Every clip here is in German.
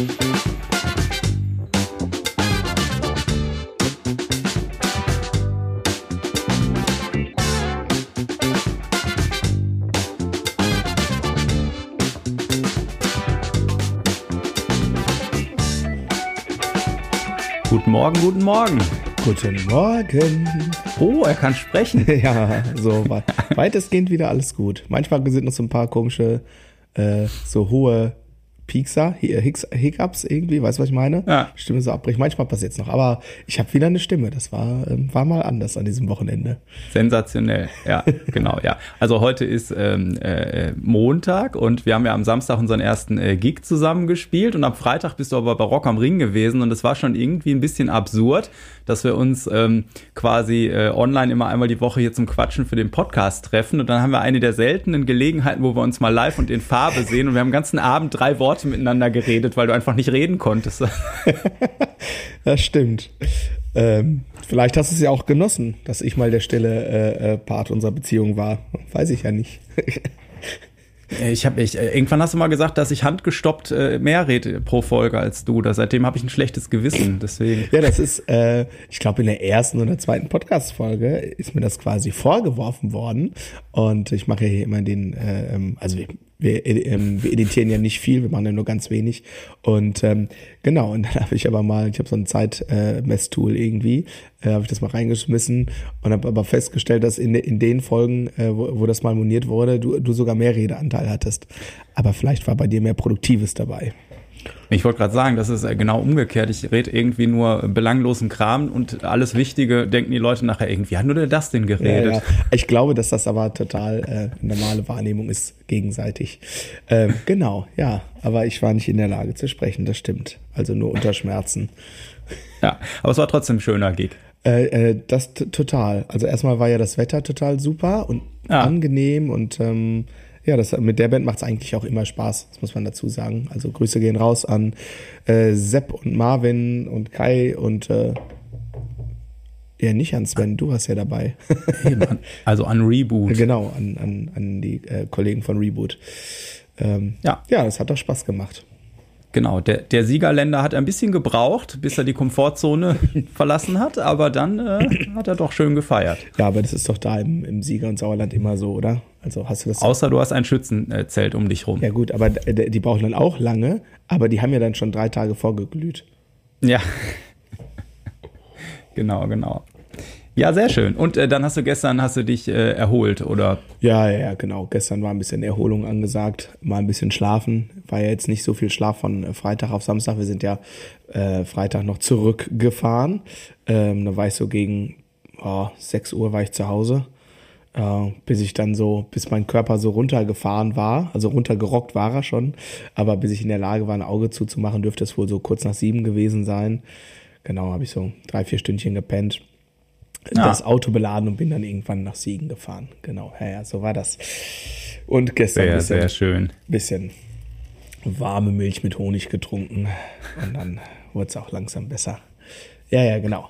Guten Morgen, guten Morgen. Guten Morgen. Oh, er kann sprechen. ja, so weitestgehend wieder alles gut. Manchmal sind noch so ein paar komische, äh, so hohe Piekser, Hiccups irgendwie, weißt du, was ich meine? Ja. Stimme so abbricht. Manchmal passiert es noch, aber ich habe wieder eine Stimme. Das war, ähm, war mal anders an diesem Wochenende. Sensationell, ja, genau, ja. Also heute ist ähm, äh, Montag und wir haben ja am Samstag unseren ersten äh, Gig zusammengespielt und am Freitag bist du aber bei Rock am Ring gewesen und es war schon irgendwie ein bisschen absurd, dass wir uns ähm, quasi äh, online immer einmal die Woche hier zum Quatschen für den Podcast treffen und dann haben wir eine der seltenen Gelegenheiten, wo wir uns mal live und in Farbe sehen und wir haben den ganzen Abend drei Worte miteinander geredet, weil du einfach nicht reden konntest. das stimmt. Ähm, vielleicht hast du es ja auch genossen, dass ich mal der stille äh, äh Part unserer Beziehung war. Weiß ich ja nicht. Äh, ich habe ich, äh, irgendwann hast du mal gesagt, dass ich handgestoppt äh, mehr rede pro Folge als du. Da, seitdem habe ich ein schlechtes Gewissen. Deswegen. Ja, das ist, äh, ich glaube, in der ersten oder zweiten Podcast-Folge ist mir das quasi vorgeworfen worden. Und ich mache ja hier immer den, äh, ähm, also wir, ähm, wir editieren ja nicht viel, wir machen ja nur ganz wenig. Und ähm, genau, und dann habe ich aber mal, ich habe so ein Zeitmesstool äh, irgendwie, äh, habe ich das mal reingeschmissen und habe aber festgestellt, dass in, in den Folgen, äh, wo, wo das mal moniert wurde, du, du sogar mehr Redeanteil hattest. Aber vielleicht war bei dir mehr Produktives dabei. Ich wollte gerade sagen, das ist äh, genau umgekehrt. Ich rede irgendwie nur belanglosen Kram und alles Wichtige denken die Leute nachher irgendwie, hat nur der das denn geredet? Ja, ja. Ich glaube, dass das aber total äh, normale Wahrnehmung ist, gegenseitig. Ähm, genau, ja. Aber ich war nicht in der Lage zu sprechen, das stimmt. Also nur unter Schmerzen. Ja, aber es war trotzdem ein schöner Gig. Äh, äh, das total. Also erstmal war ja das Wetter total super und ja. angenehm und ähm, ja, das, mit der Band macht es eigentlich auch immer Spaß, das muss man dazu sagen. Also Grüße gehen raus an äh, Sepp und Marvin und Kai und äh, ja, nicht an Sven, du warst ja dabei. also an Reboot. Genau, an, an, an die äh, Kollegen von Reboot. Ähm, ja. ja, das hat doch Spaß gemacht. Genau, der, der Siegerländer hat ein bisschen gebraucht, bis er die Komfortzone verlassen hat, aber dann äh, hat er doch schön gefeiert. Ja, aber das ist doch da im, im Sieger- und Sauerland immer so, oder? Also hast du das. Außer du hast ein Schützenzelt um dich rum. Ja, gut, aber die brauchen dann auch lange, aber die haben ja dann schon drei Tage vorgeglüht. Ja. genau, genau. Ja, sehr schön. Und äh, dann hast du gestern hast du dich äh, erholt, oder? Ja, ja, genau. Gestern war ein bisschen Erholung angesagt, mal ein bisschen schlafen. War ja jetzt nicht so viel Schlaf von äh, Freitag auf Samstag. Wir sind ja äh, Freitag noch zurückgefahren. Ähm, da war ich so gegen oh, 6 Uhr war ich zu Hause. Uh, bis ich dann so, bis mein Körper so runtergefahren war, also runtergerockt war er schon, aber bis ich in der Lage war, ein Auge zuzumachen, dürfte es wohl so kurz nach sieben gewesen sein. Genau, habe ich so drei, vier Stündchen gepennt ja. das Auto beladen und bin dann irgendwann nach Siegen gefahren. Genau, ja, ja, so war das. Und gestern sehr, bisschen, sehr schön. bisschen warme Milch mit Honig getrunken und dann wurde es auch langsam besser. Ja, ja, genau.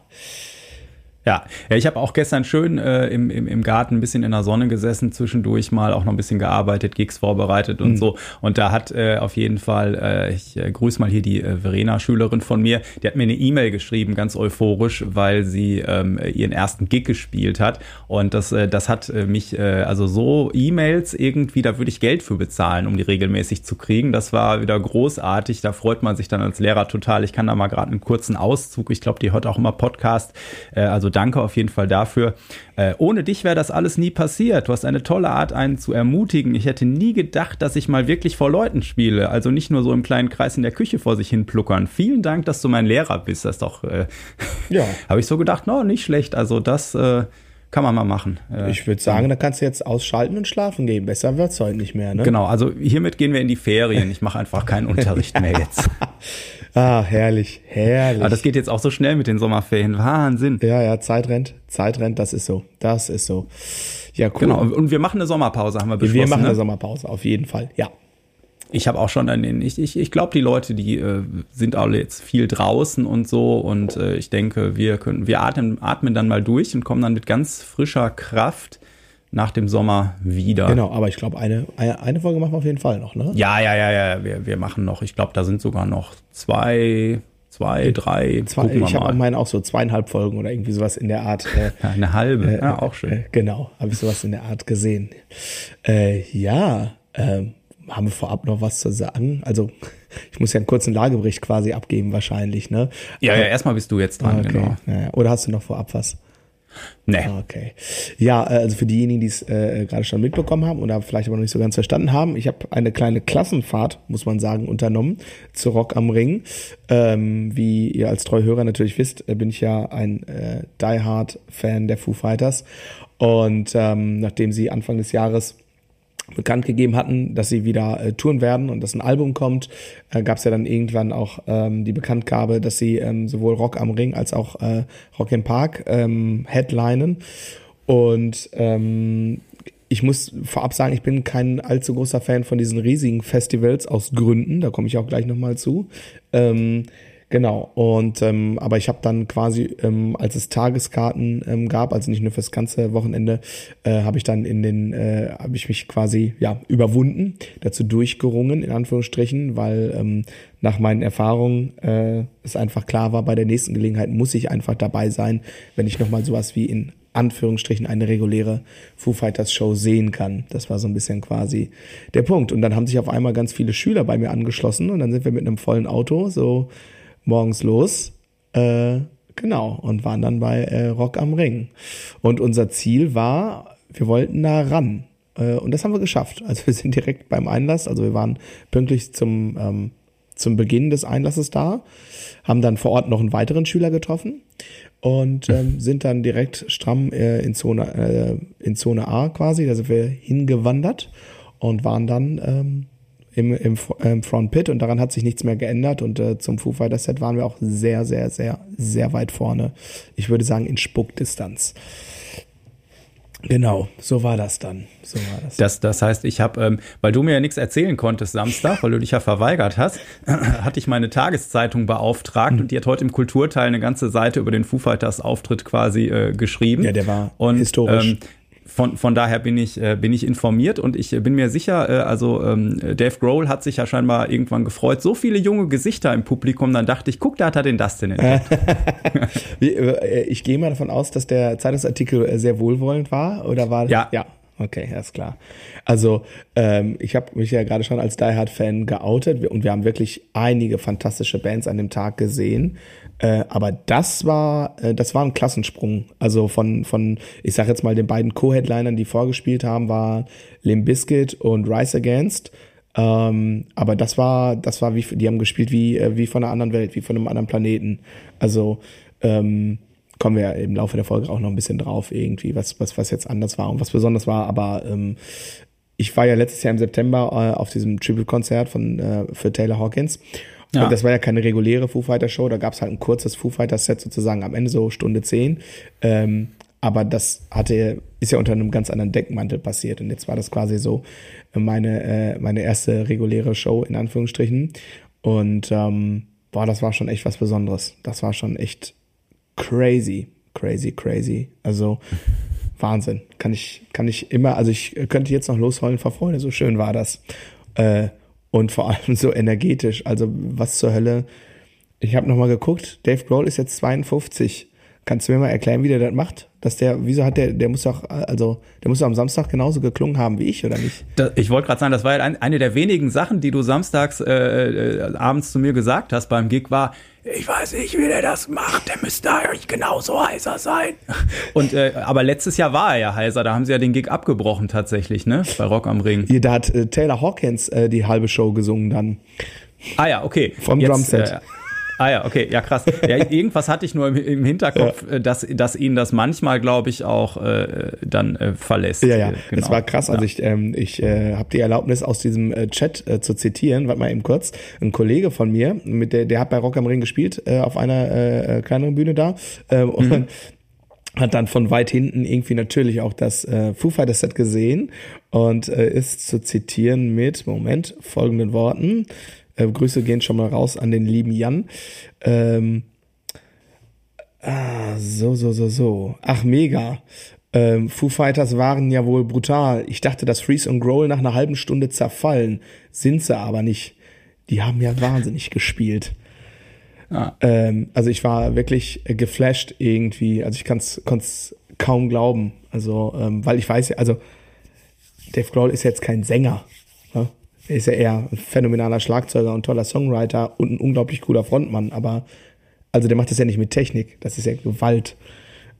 Ja, ja ich habe auch gestern schön äh, im, im, im Garten ein bisschen in der Sonne gesessen, zwischendurch mal auch noch ein bisschen gearbeitet, Gigs vorbereitet und mhm. so. Und da hat äh, auf jeden Fall, äh, ich äh, grüße mal hier die äh, Verena, Schülerin von mir, die hat mir eine E-Mail geschrieben, ganz euphorisch, weil sie ähm, ihren ersten Gig gespielt hat. Und das, äh, das hat äh, mich, äh, also so E-Mails irgendwie, da würde ich Geld für bezahlen, um die regelmäßig zu kriegen. Das war wieder großartig. Da freut man sich dann als Lehrer total. Ich kann da mal gerade einen kurzen Auszug, ich glaube, die hört auch immer Podcast, äh, also danke auf jeden Fall dafür. Äh, ohne dich wäre das alles nie passiert. Du hast eine tolle Art, einen zu ermutigen. Ich hätte nie gedacht, dass ich mal wirklich vor Leuten spiele. Also nicht nur so im kleinen Kreis in der Küche vor sich hin pluckern. Vielen Dank, dass du mein Lehrer bist. Das ist doch, äh, ja. habe ich so gedacht, no, nicht schlecht. Also das, äh, kann man mal machen. Äh, ich würde sagen, da kannst du jetzt ausschalten und schlafen gehen. Besser wird's heute nicht mehr, ne? Genau, also hiermit gehen wir in die Ferien. Ich mache einfach keinen Unterricht mehr jetzt. ah, herrlich, herrlich. Aber das geht jetzt auch so schnell mit den Sommerferien. Wahnsinn. Ja, ja, Zeit rennt, Zeit rennt, das ist so. Das ist so. Ja, cool. Genau, und wir machen eine Sommerpause, haben wir beschlossen. Wir machen ne? eine Sommerpause, auf jeden Fall, ja ich habe auch schon an den, ich, ich, ich glaube, die Leute, die äh, sind alle jetzt viel draußen und so und äh, ich denke, wir können, wir atmen, atmen dann mal durch und kommen dann mit ganz frischer Kraft nach dem Sommer wieder. Genau, aber ich glaube, eine, eine Folge machen wir auf jeden Fall noch, ne? Ja, ja, ja, ja. Wir, wir machen noch, ich glaube, da sind sogar noch zwei, zwei, drei. Zwei, ich habe meinen auch so zweieinhalb Folgen oder irgendwie sowas in der Art. Äh, ja, eine halbe, äh, ja, auch schön. Äh, genau, habe ich sowas in der Art gesehen. Äh, ja, ähm, haben wir vorab noch was zu sagen? Also, ich muss ja einen kurzen Lagebericht quasi abgeben, wahrscheinlich, ne? Ja, ja, erstmal bist du jetzt dran, okay. genau. Ja, oder hast du noch vorab was? Nee. Okay. Ja, äh, also für diejenigen, die es äh, gerade schon mitbekommen haben oder vielleicht aber noch nicht so ganz verstanden haben, ich habe eine kleine Klassenfahrt, muss man sagen, unternommen zu Rock am Ring. Ähm, wie ihr als Treuhörer natürlich wisst, äh, bin ich ja ein äh, Die Hard Fan der Foo Fighters. Und ähm, nachdem sie Anfang des Jahres bekannt gegeben hatten, dass sie wieder äh, touren werden und dass ein Album kommt, äh, gab es ja dann irgendwann auch ähm, die Bekanntgabe, dass sie ähm, sowohl Rock am Ring als auch äh, Rock im Park ähm, headlinen. Und ähm, ich muss vorab sagen, ich bin kein allzu großer Fan von diesen riesigen Festivals aus Gründen, da komme ich auch gleich nochmal zu. Ähm, Genau, und ähm, aber ich habe dann quasi, ähm, als es Tageskarten ähm, gab, also nicht nur fürs ganze Wochenende, äh, habe ich dann in den, äh, habe ich mich quasi ja überwunden, dazu durchgerungen, in Anführungsstrichen, weil ähm, nach meinen Erfahrungen äh, es einfach klar war, bei der nächsten Gelegenheit muss ich einfach dabei sein, wenn ich nochmal sowas wie in Anführungsstrichen eine reguläre Foo Fighters Show sehen kann. Das war so ein bisschen quasi der Punkt. Und dann haben sich auf einmal ganz viele Schüler bei mir angeschlossen und dann sind wir mit einem vollen Auto so morgens los. Äh, genau, und waren dann bei äh, Rock am Ring. Und unser Ziel war, wir wollten da ran. Äh, und das haben wir geschafft. Also wir sind direkt beim Einlass, also wir waren pünktlich zum, ähm, zum Beginn des Einlasses da, haben dann vor Ort noch einen weiteren Schüler getroffen und ähm, sind dann direkt stramm äh, in, Zone, äh, in Zone A quasi, da sind wir hingewandert und waren dann ähm, im, im, im Front Pit und daran hat sich nichts mehr geändert und äh, zum Foo Fighters Set waren wir auch sehr, sehr, sehr, sehr weit vorne. Ich würde sagen in Spuckdistanz. Genau, so war das dann. So war das. Das, das heißt, ich habe, ähm, weil du mir ja nichts erzählen konntest Samstag, weil du dich ja verweigert hast, hatte ich meine Tageszeitung beauftragt mhm. und die hat heute im Kulturteil eine ganze Seite über den Foo Fighters Auftritt quasi äh, geschrieben. Ja, der war und, historisch. Ähm, von, von daher bin ich, äh, bin ich informiert und ich bin mir sicher, äh, also ähm, Dave Grohl hat sich ja scheinbar irgendwann gefreut. So viele junge Gesichter im Publikum, dann dachte ich, guck, da hat er den Dustin entdeckt. Äh, ich gehe mal davon aus, dass der Zeitungsartikel äh, sehr wohlwollend war, oder war Ja. Ja, Okay, ist klar. Also ähm, ich habe mich ja gerade schon als Die Hard Fan geoutet und wir haben wirklich einige fantastische Bands an dem Tag gesehen. Äh, aber das war, äh, das war ein Klassensprung. Also von, von, ich sag jetzt mal, den beiden Co-Headlinern, die vorgespielt haben, war Limp Bizkit und Rise Against. Ähm, aber das war, das war wie, die haben gespielt wie, äh, wie von einer anderen Welt, wie von einem anderen Planeten. Also ähm, kommen wir im Laufe der Folge auch noch ein bisschen drauf, irgendwie, was, was, was jetzt anders war und was besonders war. Aber ähm, ich war ja letztes Jahr im September äh, auf diesem Triple-Konzert von äh, für Taylor Hawkins ja. Und das war ja keine reguläre Foo Fighter Show, da gab es halt ein kurzes Foo Fighter Set sozusagen am Ende so Stunde zehn. Ähm, aber das hatte, ist ja unter einem ganz anderen Deckmantel passiert. Und jetzt war das quasi so meine, äh, meine erste reguläre Show in Anführungsstrichen. Und ähm, boah, das war schon echt was Besonderes. Das war schon echt crazy, crazy, crazy. Also Wahnsinn. Kann ich, kann ich immer, also ich könnte jetzt noch losheulen vor Freude, so schön war das. Äh, und vor allem so energetisch. Also was zur Hölle. Ich habe nochmal geguckt, Dave Grohl ist jetzt 52. Kannst du mir mal erklären, wie der das macht? Dass der, wieso hat der, der muss doch, also, der muss doch am Samstag genauso geklungen haben wie ich, oder nicht? Das, ich wollte gerade sagen, das war ja eine der wenigen Sachen, die du samstags äh, äh, abends zu mir gesagt hast beim Gig, war, ich weiß nicht, wie der das macht, der müsste eigentlich genauso heiser sein. Und äh, aber letztes Jahr war er ja heiser, da haben sie ja den Gig abgebrochen tatsächlich, ne? Bei Rock am Ring. Hier, da hat äh, Taylor Hawkins äh, die halbe Show gesungen dann. Ah ja, okay. Vom Jetzt, Drumset. Äh, Ah ja, okay, ja krass. Ja, irgendwas hatte ich nur im, im Hinterkopf, ja. Äh, dass, dass ihn das manchmal, glaube ich, auch äh, dann äh, verlässt. Ja, ja, genau. es war krass. Also ich, ähm, ich äh, habe die Erlaubnis aus diesem äh, Chat äh, zu zitieren. Warte mal eben kurz. Ein Kollege von mir, mit der, der hat bei Rock am Ring gespielt, äh, auf einer äh, äh kleineren Bühne da. Äh, mhm. Hat dann von weit hinten irgendwie natürlich auch das äh, Foo Fighters Set gesehen und äh, ist zu zitieren mit, Moment, folgenden Worten. Äh, Grüße gehen schon mal raus an den lieben Jan. Ähm, ah, so, so, so, so. Ach, mega. Ähm, Foo Fighters waren ja wohl brutal. Ich dachte, dass Freeze und Growl nach einer halben Stunde zerfallen. Sind sie aber nicht. Die haben ja wahnsinnig gespielt. Ähm, also ich war wirklich äh, geflasht irgendwie. Also ich kann es kaum glauben. Also, ähm, weil ich weiß also Dave Grohl ist jetzt kein Sänger. Ne? Er ist ja eher ein phänomenaler Schlagzeuger und toller Songwriter und ein unglaublich cooler Frontmann. Aber also der macht das ja nicht mit Technik. Das ist ja Gewalt.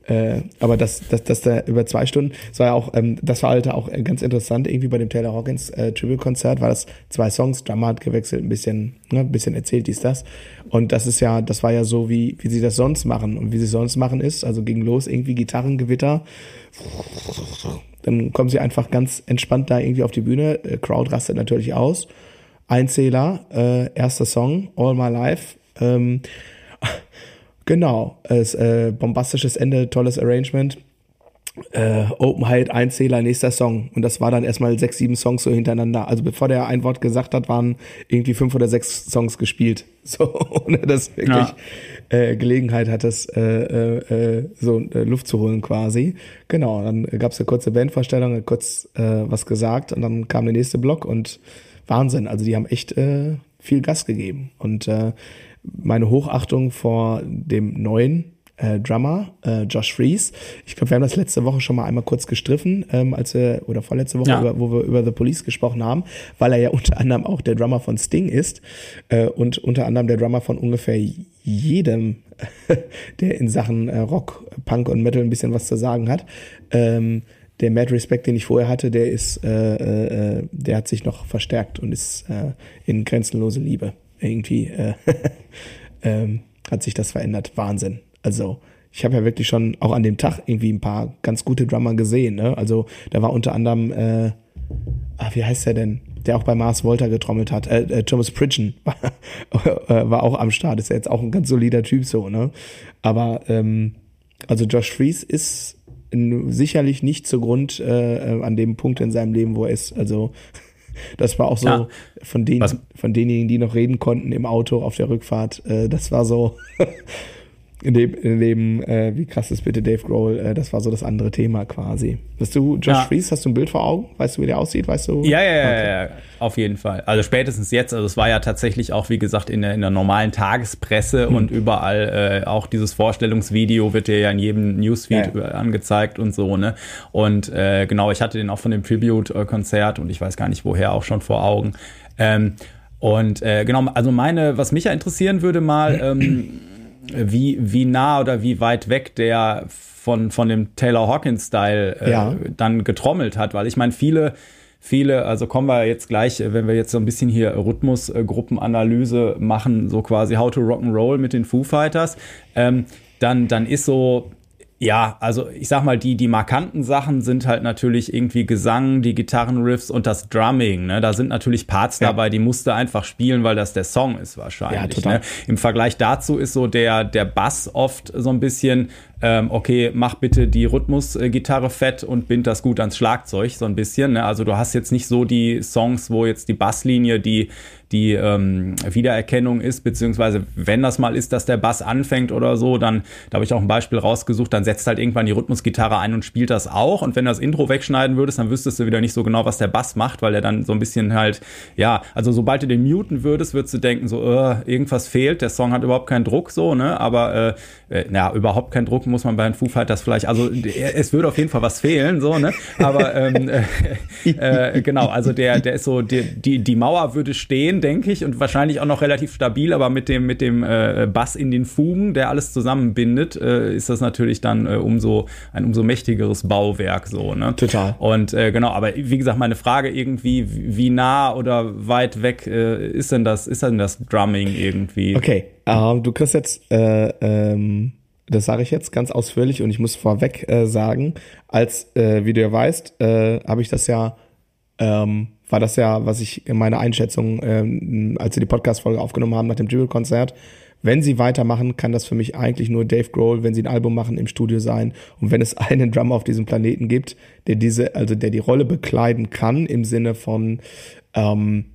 Äh, aber das, das, das da über zwei Stunden, das war ja auch, ähm, das war halt auch ganz interessant, irgendwie bei dem Taylor Hawkins äh, Tribute-Konzert war das zwei Songs, Drummer hat gewechselt, ein bisschen, ne, ein bisschen erzählt dies, das. Und das ist ja, das war ja so, wie, wie sie das sonst machen. Und wie sie sonst machen ist, also ging los, irgendwie Gitarrengewitter. Dann kommen sie einfach ganz entspannt da irgendwie auf die Bühne. Äh, Crowd rastet natürlich aus. Einzähler, äh, erster Song, All My Life. Ähm, Genau, es äh, bombastisches Ende, tolles Arrangement. Äh, Open Height, Einzähler, nächster Song. Und das war dann erstmal sechs, sieben Songs so hintereinander. Also bevor der ein Wort gesagt hat, waren irgendwie fünf oder sechs Songs gespielt. So, ohne dass wirklich ja. äh, Gelegenheit hat, das äh, äh, äh so äh, Luft zu holen quasi. Genau, dann gab es eine kurze Bandvorstellung, kurz äh, was gesagt und dann kam der nächste Block und Wahnsinn. Also die haben echt äh, viel Gas gegeben. Und äh, meine Hochachtung vor dem neuen äh, Drummer, äh, Josh Fries. Ich glaube, wir haben das letzte Woche schon mal einmal kurz gestriffen, ähm, als wir, oder vorletzte Woche, ja. über, wo wir über The Police gesprochen haben, weil er ja unter anderem auch der Drummer von Sting ist äh, und unter anderem der Drummer von ungefähr jedem, der in Sachen äh, Rock, Punk und Metal ein bisschen was zu sagen hat. Ähm, der Mad Respect, den ich vorher hatte, der ist, äh, äh, äh der hat sich noch verstärkt und ist äh, in grenzenlose Liebe irgendwie äh, ähm, hat sich das verändert. Wahnsinn. Also ich habe ja wirklich schon auch an dem Tag irgendwie ein paar ganz gute Drummer gesehen. Ne? Also da war unter anderem, äh, ah, wie heißt der denn? Der auch bei Mars Volta getrommelt hat. Äh, äh, Thomas Pridgen war, äh, war auch am Start. Ist ja jetzt auch ein ganz solider Typ so. Ne? Aber ähm, also Josh Fries ist sicherlich nicht zugrund äh, äh, an dem Punkt in seinem Leben, wo er ist. Also das war auch so ja. von, den, von denjenigen, die noch reden konnten im Auto auf der Rückfahrt. Äh, das war so in dem äh, wie krass ist bitte Dave Grohl, äh, das war so das andere Thema quasi. Bist du Josh ja. Fries, hast du ein Bild vor Augen? Weißt du, wie der aussieht? Weißt du? Ja, ja, okay. ja, ja, auf jeden Fall. Also spätestens jetzt, also es war ja tatsächlich auch, wie gesagt, in der, in der normalen Tagespresse hm. und überall äh, auch dieses Vorstellungsvideo wird dir ja in jedem Newsfeed ja, angezeigt und so, ne? Und äh, genau, ich hatte den auch von dem Tribute-Konzert und ich weiß gar nicht woher auch schon vor Augen. Ähm, und äh, genau, also meine, was mich ja interessieren würde mal, ähm, wie, wie nah oder wie weit weg der von, von dem Taylor Hawkins-Style äh, ja. dann getrommelt hat, weil ich meine, viele, viele, also kommen wir jetzt gleich, wenn wir jetzt so ein bisschen hier Rhythmusgruppenanalyse machen, so quasi How to Rock'n'Roll mit den Foo Fighters, ähm, dann, dann ist so ja, also ich sag mal, die, die markanten Sachen sind halt natürlich irgendwie Gesang, die Gitarrenriffs und das Drumming. Ne? Da sind natürlich Parts ja. dabei, die musste einfach spielen, weil das der Song ist wahrscheinlich. Ja. Ne? Im Vergleich dazu ist so der, der Bass oft so ein bisschen ähm, okay, mach bitte die Rhythmusgitarre fett und bind das gut ans Schlagzeug so ein bisschen. Ne? Also du hast jetzt nicht so die Songs, wo jetzt die Basslinie die die ähm, Wiedererkennung ist, beziehungsweise wenn das mal ist, dass der Bass anfängt oder so, dann, da habe ich auch ein Beispiel rausgesucht, dann setzt halt irgendwann die Rhythmusgitarre ein und spielt das auch. Und wenn du das Intro wegschneiden würdest, dann wüsstest du wieder nicht so genau, was der Bass macht, weil er dann so ein bisschen halt, ja, also sobald du den muten würdest, würdest du denken, so, äh, irgendwas fehlt, der Song hat überhaupt keinen Druck, so, ne? Aber äh, äh, ja, überhaupt keinen Druck muss man bei den Foo Fighters vielleicht, also es würde auf jeden Fall was fehlen, so, ne? Aber ähm, äh, äh, genau, also der, der ist so, die, die, die Mauer würde stehen, denke ich, und wahrscheinlich auch noch relativ stabil, aber mit dem, mit dem äh, Bass in den Fugen, der alles zusammenbindet, äh, ist das natürlich dann äh, umso ein umso mächtigeres Bauwerk, so, ne? Total. Und äh, genau, aber wie gesagt, meine Frage irgendwie, wie nah oder weit weg äh, ist denn das, ist denn das Drumming irgendwie? Okay, ähm, du kriegst jetzt äh, ähm das sage ich jetzt ganz ausführlich und ich muss vorweg äh, sagen, als, äh, wie du ja weißt, äh, habe ich das ja, ähm, war das ja, was ich in meiner Einschätzung, ähm, als wir die Podcast-Folge aufgenommen haben nach dem Jubel-Konzert, wenn sie weitermachen, kann das für mich eigentlich nur Dave Grohl, wenn sie ein Album machen, im Studio sein. Und wenn es einen Drummer auf diesem Planeten gibt, der diese, also der die Rolle bekleiden kann im Sinne von ähm,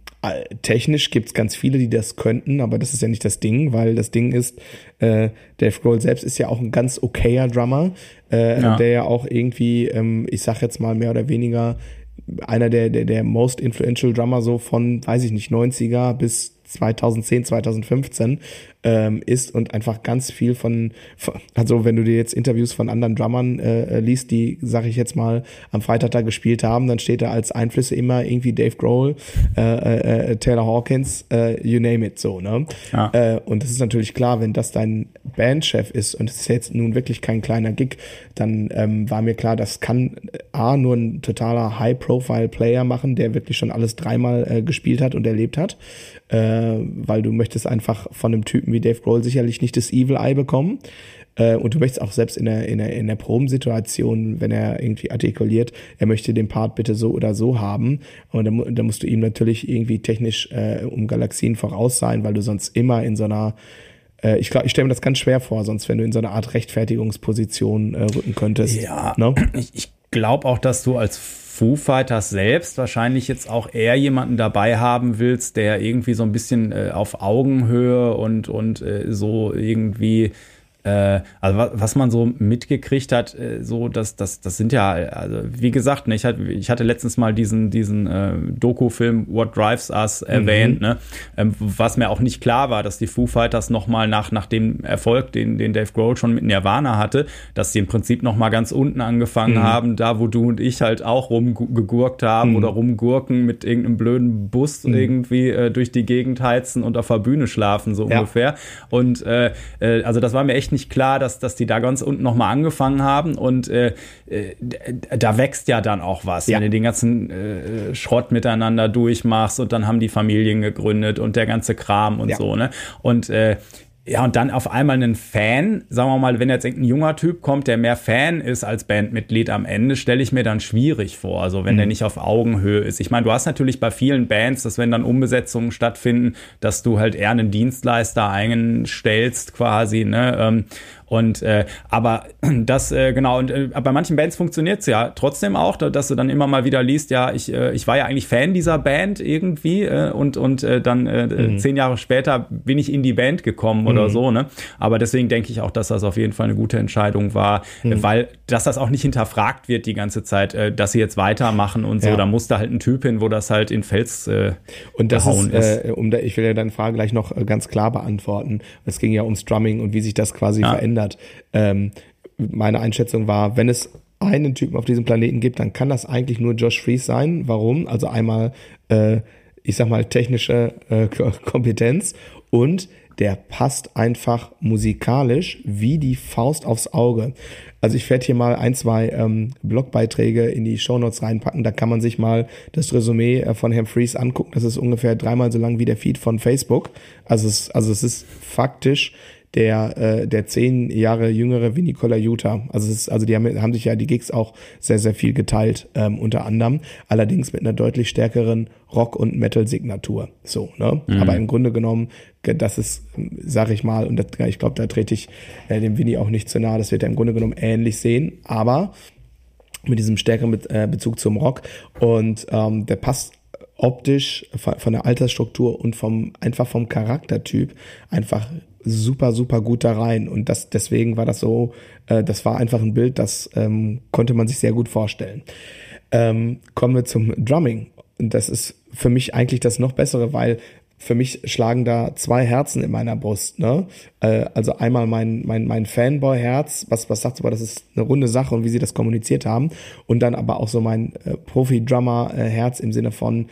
technisch gibt's ganz viele, die das könnten, aber das ist ja nicht das Ding, weil das Ding ist, äh, Dave Grohl selbst ist ja auch ein ganz okayer Drummer, äh, ja. der ja auch irgendwie, ähm, ich sag jetzt mal mehr oder weniger einer der, der, der most influential Drummer so von, weiß ich nicht, 90er bis 2010, 2015 ähm, ist und einfach ganz viel von, also wenn du dir jetzt Interviews von anderen Drummern äh, äh liest, die, sag ich jetzt mal, am Freitag da gespielt haben, dann steht da als Einflüsse immer irgendwie Dave Grohl, äh, äh, äh, Taylor Hawkins, äh, you name it so, ne? Ja. Und das ist natürlich klar, wenn das dein Bandchef ist und es ist jetzt nun wirklich kein kleiner Gig, dann ähm, war mir klar, das kann A, nur ein totaler High-Profile-Player machen, der wirklich schon alles dreimal gespielt hat und erlebt hat, äh, weil du möchtest einfach von einem Typen wie Dave Grohl sicherlich nicht das Evil Eye bekommen. Äh, und du möchtest auch selbst in der, in der, in der Probensituation, wenn er irgendwie artikuliert, er möchte den Part bitte so oder so haben. Und dann, dann musst du ihm natürlich irgendwie technisch äh, um Galaxien voraus sein, weil du sonst immer in so einer äh, ich glaube, ich stelle mir das ganz schwer vor, sonst wenn du in so eine Art Rechtfertigungsposition äh, rücken könntest. Ja, ne? ich, ich glaube auch, dass du als Foo Fighters selbst wahrscheinlich jetzt auch eher jemanden dabei haben willst, der irgendwie so ein bisschen äh, auf Augenhöhe und, und äh, so irgendwie also was man so mitgekriegt hat, äh, so dass das das sind ja also wie gesagt, ne, ich hatte ich hatte letztens mal diesen diesen äh, Doku-Film What Drives Us erwähnt, mhm. ne, ähm, was mir auch nicht klar war, dass die Foo Fighters noch mal nach nach dem Erfolg, den den Dave Grohl schon mit Nirvana hatte, dass sie im Prinzip noch mal ganz unten angefangen mhm. haben, da wo du und ich halt auch rumgegurkt haben mhm. oder rumgurken mit irgendeinem blöden Bus mhm. irgendwie äh, durch die Gegend heizen und auf der Bühne schlafen so ja. ungefähr und äh, äh, also das war mir echt nicht klar, dass, dass die da ganz unten nochmal angefangen haben und äh, äh, da wächst ja dann auch was, ja. wenn du den ganzen äh, Schrott miteinander durchmachst und dann haben die Familien gegründet und der ganze Kram und ja. so, ne? Und äh, ja, und dann auf einmal einen Fan, sagen wir mal, wenn jetzt irgendein junger Typ kommt, der mehr Fan ist als Bandmitglied am Ende, stelle ich mir dann schwierig vor, also wenn mhm. der nicht auf Augenhöhe ist. Ich meine, du hast natürlich bei vielen Bands, dass wenn dann Umbesetzungen stattfinden, dass du halt eher einen Dienstleister einstellst quasi, ne? Und äh, aber das, äh, genau, und äh, bei manchen Bands funktioniert es ja trotzdem auch, dass du dann immer mal wieder liest, ja, ich, äh, ich war ja eigentlich Fan dieser Band irgendwie äh, und, und äh, dann äh, mhm. zehn Jahre später bin ich in die Band gekommen oder mhm. so, ne? Aber deswegen denke ich auch, dass das auf jeden Fall eine gute Entscheidung war, mhm. weil dass das auch nicht hinterfragt wird die ganze Zeit, äh, dass sie jetzt weitermachen und so. Ja. Da muss da halt ein Typ hin, wo das halt in Fels äh, und das ist, ist. Äh, um da, ich will ja deine Frage gleich noch äh, ganz klar beantworten. Es ging ja ums Drumming und wie sich das quasi ja. verändert verändert. Ähm, meine Einschätzung war, wenn es einen Typen auf diesem Planeten gibt, dann kann das eigentlich nur Josh Fries sein. Warum? Also einmal, äh, ich sag mal, technische äh, Kompetenz und der passt einfach musikalisch wie die Faust aufs Auge. Also ich werde hier mal ein, zwei ähm, Blogbeiträge in die Shownotes reinpacken. Da kann man sich mal das Resümee äh, von Herrn Fries angucken. Das ist ungefähr dreimal so lang wie der Feed von Facebook. Also es, also es ist faktisch der, äh, der zehn Jahre jüngere wie Nicola Utah. Also, es ist, also die haben, haben sich ja die Gigs auch sehr, sehr viel geteilt, ähm, unter anderem. Allerdings mit einer deutlich stärkeren Rock- und Metal-Signatur. So, ne? Mhm. Aber im Grunde genommen, das ist, sag ich mal, und das, ich glaube, da trete ich äh, dem Winnie auch nicht zu nahe, das wird er im Grunde genommen ähnlich sehen. Aber mit diesem stärkeren äh, Bezug zum Rock. Und ähm, der passt optisch von der Altersstruktur und vom einfach vom Charaktertyp einfach super, super gut da rein. Und das, deswegen war das so, äh, das war einfach ein Bild, das ähm, konnte man sich sehr gut vorstellen. Ähm, kommen wir zum Drumming. Und das ist für mich eigentlich das noch bessere, weil für mich schlagen da zwei Herzen in meiner Brust. Ne? Äh, also einmal mein, mein, mein Fanboy-Herz, was, was sagt aber, das ist eine runde Sache und wie sie das kommuniziert haben. Und dann aber auch so mein äh, Profi-Drummer-Herz im Sinne von,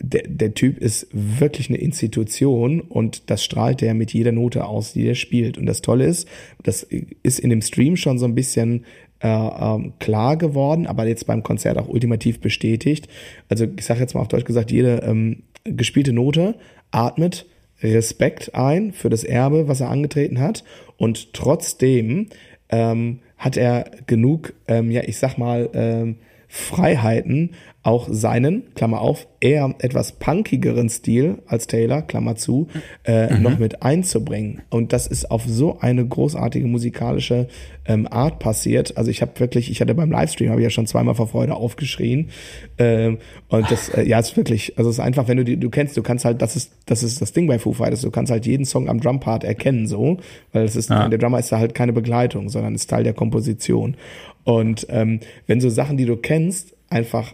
der, der Typ ist wirklich eine Institution und das strahlt er mit jeder Note aus, die er spielt. Und das Tolle ist, das ist in dem Stream schon so ein bisschen äh, ähm, klar geworden, aber jetzt beim Konzert auch ultimativ bestätigt. Also ich sage jetzt mal auf Deutsch gesagt, jede ähm, gespielte Note atmet Respekt ein für das Erbe, was er angetreten hat und trotzdem ähm, hat er genug, ähm, ja ich sag mal, ähm, Freiheiten, auch seinen, Klammer auf, eher etwas punkigeren Stil als Taylor, Klammer zu, äh, mhm. noch mit einzubringen. Und das ist auf so eine großartige musikalische ähm, Art passiert. Also ich habe wirklich, ich hatte beim Livestream, habe ich ja schon zweimal vor Freude aufgeschrien. Ähm, und das, äh, ja, ist wirklich, also es ist einfach, wenn du die, du kennst, du kannst halt, das ist, das ist das Ding bei Foo Fighters, du kannst halt jeden Song am Drumpart erkennen, so, weil es ist, ja. der Drummer ist da halt keine Begleitung, sondern ist Teil der Komposition. Und ähm, wenn so Sachen, die du kennst, einfach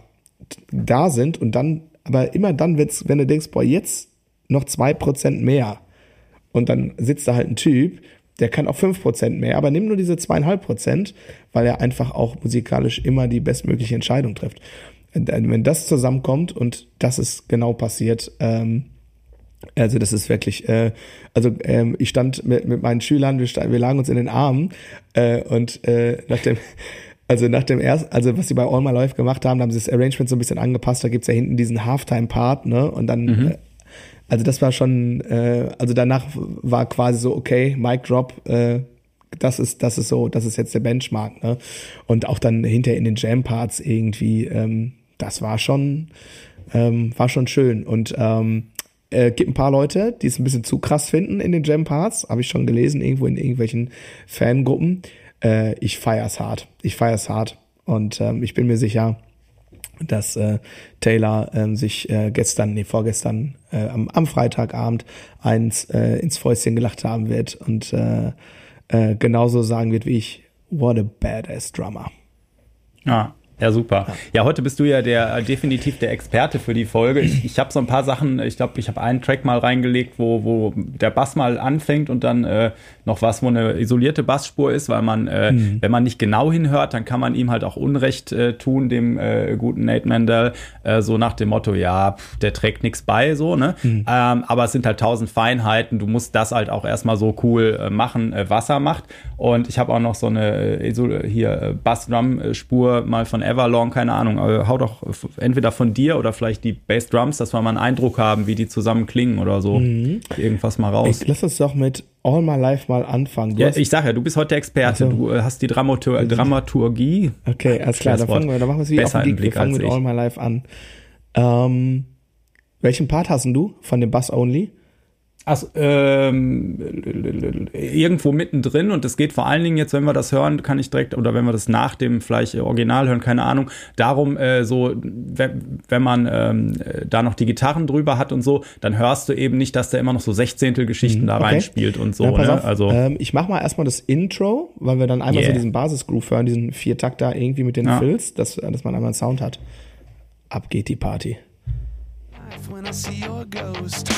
da sind und dann, aber immer dann, wenn du denkst, boah, jetzt noch zwei Prozent mehr und dann sitzt da halt ein Typ, der kann auch fünf Prozent mehr, aber nimm nur diese zweieinhalb Prozent, weil er einfach auch musikalisch immer die bestmögliche Entscheidung trifft. Wenn das zusammenkommt und das ist genau passiert, ähm, also das ist wirklich, äh, also ähm, ich stand mit, mit meinen Schülern, wir, stand, wir lagen uns in den Armen äh, und äh, nach dem also nach dem ersten, also was sie bei All My Life gemacht haben, da haben sie das Arrangement so ein bisschen angepasst. Da gibt's ja hinten diesen Halftime-Part, ne? Und dann, mhm. äh, also das war schon, äh, also danach war quasi so, okay, Mic Drop, äh, das ist, das ist so, das ist jetzt der Benchmark, ne? Und auch dann hinter in den Jam-Parts irgendwie, ähm, das war schon, ähm, war schon schön. Und ähm, äh, gibt ein paar Leute, die es ein bisschen zu krass finden in den Jam-Parts, habe ich schon gelesen, irgendwo in irgendwelchen Fangruppen äh, ich feier's hart. Ich feier's hart. Und ähm, ich bin mir sicher, dass äh, Taylor äh, sich äh, gestern, nee, vorgestern, äh, am, am Freitagabend eins äh, ins Fäustchen gelacht haben wird und äh, äh, genauso sagen wird wie ich, what a badass drummer. Ja, ja, super. Ja, heute bist du ja der äh, definitiv der Experte für die Folge. Ich, ich habe so ein paar Sachen, ich glaube, ich habe einen Track mal reingelegt, wo, wo der Bass mal anfängt und dann äh, noch was, wo eine isolierte Bassspur ist, weil man, äh, mhm. wenn man nicht genau hinhört, dann kann man ihm halt auch Unrecht äh, tun, dem äh, guten Nate Mandel, äh, so nach dem Motto, ja, pff, der trägt nichts bei, so, ne? Mhm. Ähm, aber es sind halt tausend Feinheiten, du musst das halt auch erstmal so cool äh, machen, äh, was er macht. Und ich habe auch noch so eine äh, hier äh, Bass-Drum-Spur mal von Everlong, keine Ahnung, hau doch entweder von dir oder vielleicht die Bass Drums, dass wir mal einen Eindruck haben, wie die zusammen klingen oder so. Mhm. Irgendwas mal raus. Ich, lass uns doch mit All My Life mal anfangen. Du ja, ich sag ja, du bist heute der Experte. Also, du äh, hast die Dramatur Dramaturgie. Okay, alles klar, dann fangen wir, dann machen wir es wie auf den Wir fangen mit All My Life an. Ähm, welchen Part hast du von dem Bass Only? Also, ähm, irgendwo mittendrin und es geht vor allen Dingen jetzt, wenn wir das hören, kann ich direkt, oder wenn wir das nach dem vielleicht Original hören, keine Ahnung, darum äh, so, wenn, wenn man ähm, da noch die Gitarren drüber hat und so, dann hörst du eben nicht, dass der immer noch so Sechzehntel Geschichten mhm, da okay. reinspielt und so. Ja, ne? also ähm, ich mach mal erstmal das Intro, weil wir dann einmal yeah. so diesen Basisgroove hören, diesen Viertakt da irgendwie mit den ja. Fills, dass, dass man einmal einen Sound hat. Ab geht die Party. When I see your ghost.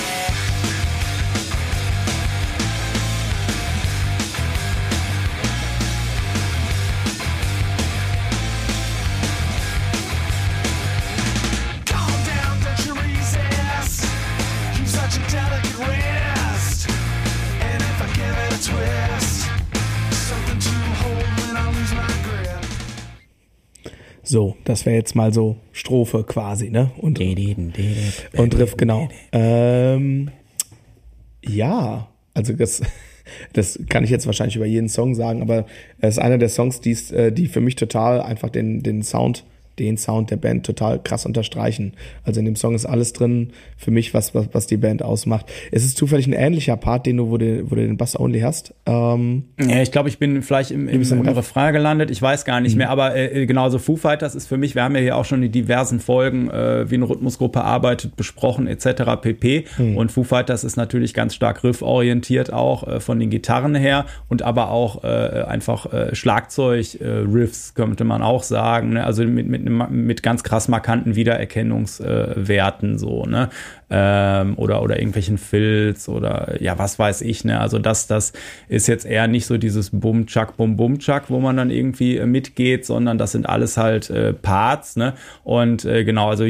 So, das wäre jetzt mal so Strophe quasi, ne? Und, und Riff, genau. Ähm, ja, also das, das kann ich jetzt wahrscheinlich über jeden Song sagen, aber es ist einer der Songs, die, äh, die für mich total einfach den, den Sound den Sound der Band total krass unterstreichen. Also in dem Song ist alles drin für mich, was, was, was die Band ausmacht. Es ist zufällig ein ähnlicher Part, den du, wo du, wo du den Bass only hast. Ähm, ja, ich glaube, ich bin vielleicht im, im, im Refrain gelandet, ich weiß gar nicht mhm. mehr, aber äh, genauso Foo Fighters ist für mich, wir haben ja hier auch schon die diversen Folgen, äh, wie eine Rhythmusgruppe arbeitet, besprochen, etc. pp. Mhm. Und Foo Fighters ist natürlich ganz stark rifforientiert auch äh, von den Gitarren her und aber auch äh, einfach äh, Schlagzeug-Riffs, äh, könnte man auch sagen. Ne? Also mit, mit mit ganz krass markanten Wiedererkennungswerten so, ne? Ähm, oder, oder irgendwelchen Filz oder ja, was weiß ich, ne? Also das, das ist jetzt eher nicht so dieses Bum-Chuck, Bum-Bum-Chuck, wo man dann irgendwie äh, mitgeht, sondern das sind alles halt äh, Parts, ne? Und äh, genau, also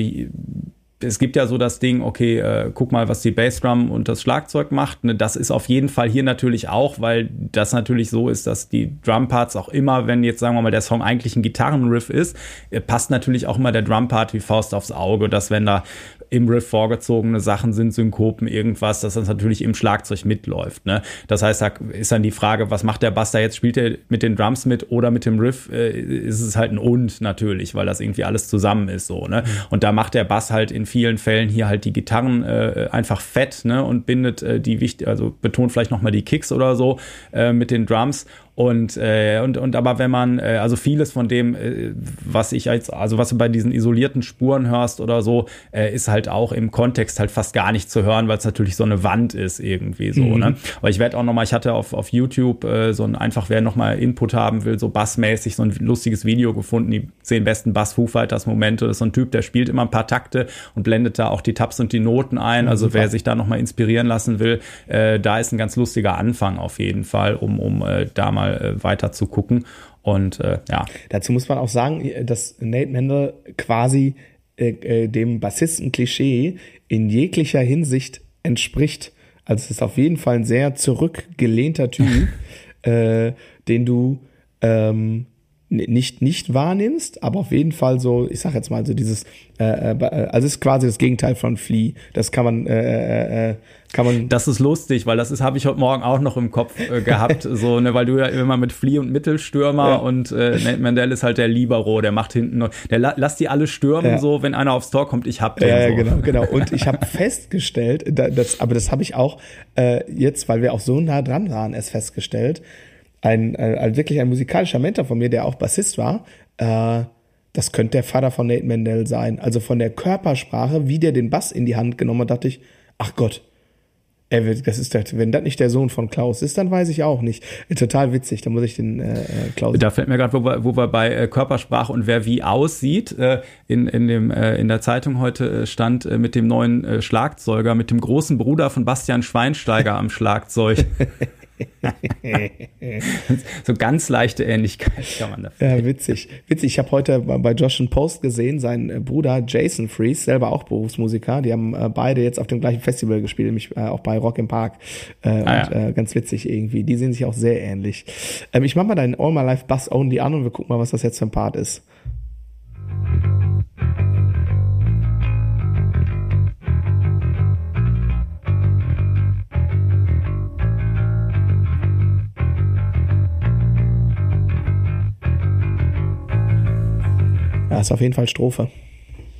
es gibt ja so das Ding, okay, äh, guck mal, was die Bassdrum und das Schlagzeug macht. Ne, das ist auf jeden Fall hier natürlich auch, weil das natürlich so ist, dass die Drumparts auch immer, wenn jetzt sagen wir mal der Song eigentlich ein Gitarrenriff ist, äh, passt natürlich auch immer der Drumpart wie Faust aufs Auge, dass wenn da im Riff vorgezogene Sachen sind, Synkopen, irgendwas, dass das natürlich im Schlagzeug mitläuft. Ne? Das heißt, da ist dann die Frage, was macht der Bass da jetzt? Spielt er mit den Drums mit oder mit dem Riff? Äh, ist es halt ein Und natürlich, weil das irgendwie alles zusammen ist so. Ne? Und da macht der Bass halt in vielen Fällen hier halt die Gitarren äh, einfach fett ne? und bindet äh, die wichtig, also betont vielleicht nochmal die Kicks oder so äh, mit den Drums und, äh, und, und aber wenn man, äh, also vieles von dem, äh, was ich als, also was du bei diesen isolierten Spuren hörst oder so, äh, ist halt auch im Kontext halt fast gar nicht zu hören, weil es natürlich so eine Wand ist irgendwie so, mhm. ne? Aber ich werde auch nochmal, ich hatte auf, auf YouTube äh, so ein einfach, wer nochmal Input haben will, so bassmäßig, so ein lustiges Video gefunden, die zehn besten Bass Foo Fighters Momente. Das ist so ein Typ, der spielt immer ein paar Takte und blendet da auch die Tabs und die Noten ein. Also Super. wer sich da nochmal inspirieren lassen will, äh, da ist ein ganz lustiger Anfang auf jeden Fall, um, um äh, da mal mal äh, weiter zu gucken. Und äh, ja. Dazu muss man auch sagen, dass Nate Mendel quasi äh, äh, dem Bassisten-Klischee in jeglicher Hinsicht entspricht. Also es ist auf jeden Fall ein sehr zurückgelehnter Typ, äh, den du ähm, nicht nicht wahrnimmst, aber auf jeden Fall so, ich sag jetzt mal so dieses, äh, äh, also es ist quasi das Gegenteil von Flea. Das kann man, äh, äh, kann man. Das ist lustig, weil das ist habe ich heute Morgen auch noch im Kopf äh, gehabt, so ne, weil du ja immer mit Flea und Mittelstürmer ja. und äh, Nate Mandel ist halt der Libero, der macht hinten noch, der lass die alle stürmen ja. so, wenn einer aufs Tor kommt, ich hab den ja, so. genau, genau. Und ich habe festgestellt, das, aber das habe ich auch äh, jetzt, weil wir auch so nah dran waren, erst festgestellt ein, ein, ein wirklich ein musikalischer Mentor von mir, der auch Bassist war, äh, das könnte der Vater von Nate Mendel sein. Also von der Körpersprache, wie der den Bass in die Hand genommen hat, dachte ich, ach Gott, ey, das ist das, wenn das nicht der Sohn von Klaus ist, dann weiß ich auch nicht. Total witzig, da muss ich den äh, äh Klaus. Da fällt mir gerade, wo wir, wo wir bei äh, Körpersprache und wer wie aussieht, äh, in, in, dem, äh, in der Zeitung heute äh, stand äh, mit dem neuen äh, Schlagzeuger, mit dem großen Bruder von Bastian Schweinsteiger am Schlagzeug. so ganz leichte Ähnlichkeit kann man dafür. Ja, witzig. Witzig. Ich habe heute bei Josh and Post gesehen, sein Bruder Jason Fries, selber auch Berufsmusiker, die haben äh, beide jetzt auf dem gleichen Festival gespielt, nämlich äh, auch bei Rock im Park. Äh, ah, und, ja. ganz witzig irgendwie. Die sehen sich auch sehr ähnlich. Ähm, ich mach mal deinen All My Life Bass Only an und wir gucken mal, was das jetzt für ein Part ist. Ja, ist auf jeden Fall Strophe.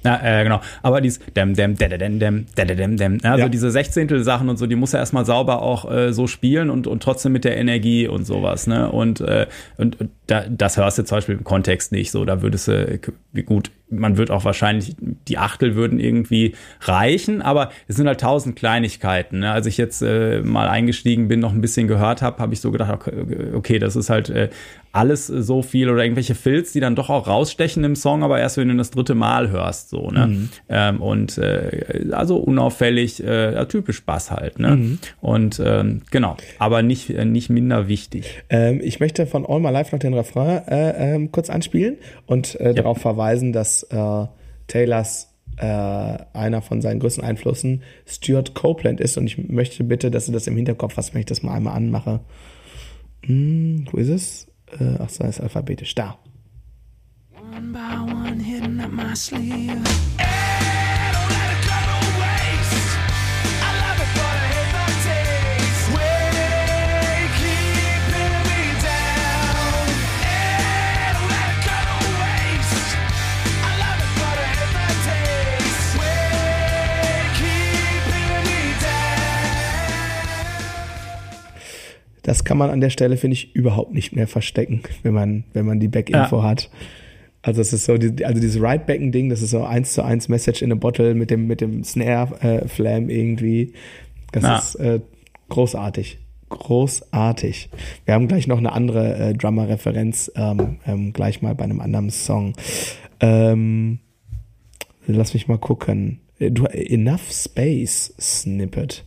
Ja, äh, genau. Aber dies dem dem dem dem dem dem dem also ja. diese Sechzehntel Sachen und so, die muss er erstmal sauber auch äh, so spielen und und trotzdem mit der Energie und sowas, ne? Und äh, und, und da, das hörst du zum Beispiel im Kontext nicht so. Da würdest du gut man wird auch wahrscheinlich, die Achtel würden irgendwie reichen, aber es sind halt tausend Kleinigkeiten. Ne? Als ich jetzt äh, mal eingestiegen bin, noch ein bisschen gehört habe, habe ich so gedacht, okay, das ist halt äh, alles so viel oder irgendwelche Filz, die dann doch auch rausstechen im Song, aber erst wenn du das dritte Mal hörst, so, ne? Mhm. Ähm, und äh, also unauffällig, äh, typisch Bass halt, ne? Mhm. Und ähm, genau, aber nicht, äh, nicht minder wichtig. Ähm, ich möchte von All My Life noch den Refrain äh, ähm, kurz anspielen und äh, ja. darauf verweisen, dass äh, Taylors äh, einer von seinen größten Einflüssen Stuart Copeland ist. Und ich möchte bitte, dass du das im Hinterkopf hast, wenn ich das mal einmal anmache. Hm, wo ist es? Äh, ach so, ist alphabetisch. Da. One by one hidden up my sleeve. Das kann man an der Stelle, finde ich, überhaupt nicht mehr verstecken, wenn man, wenn man die Back-Info ja. hat. Also es ist so, die, also dieses Right-Backen-Ding, das ist so eins zu eins Message in a Bottle mit dem, mit dem Snare-Flam äh, irgendwie. Das ja. ist äh, großartig. Großartig. Wir haben gleich noch eine andere äh, Drummer-Referenz, ähm, ähm, gleich mal bei einem anderen Song. Ähm, lass mich mal gucken. Du, Enough Space Snippet.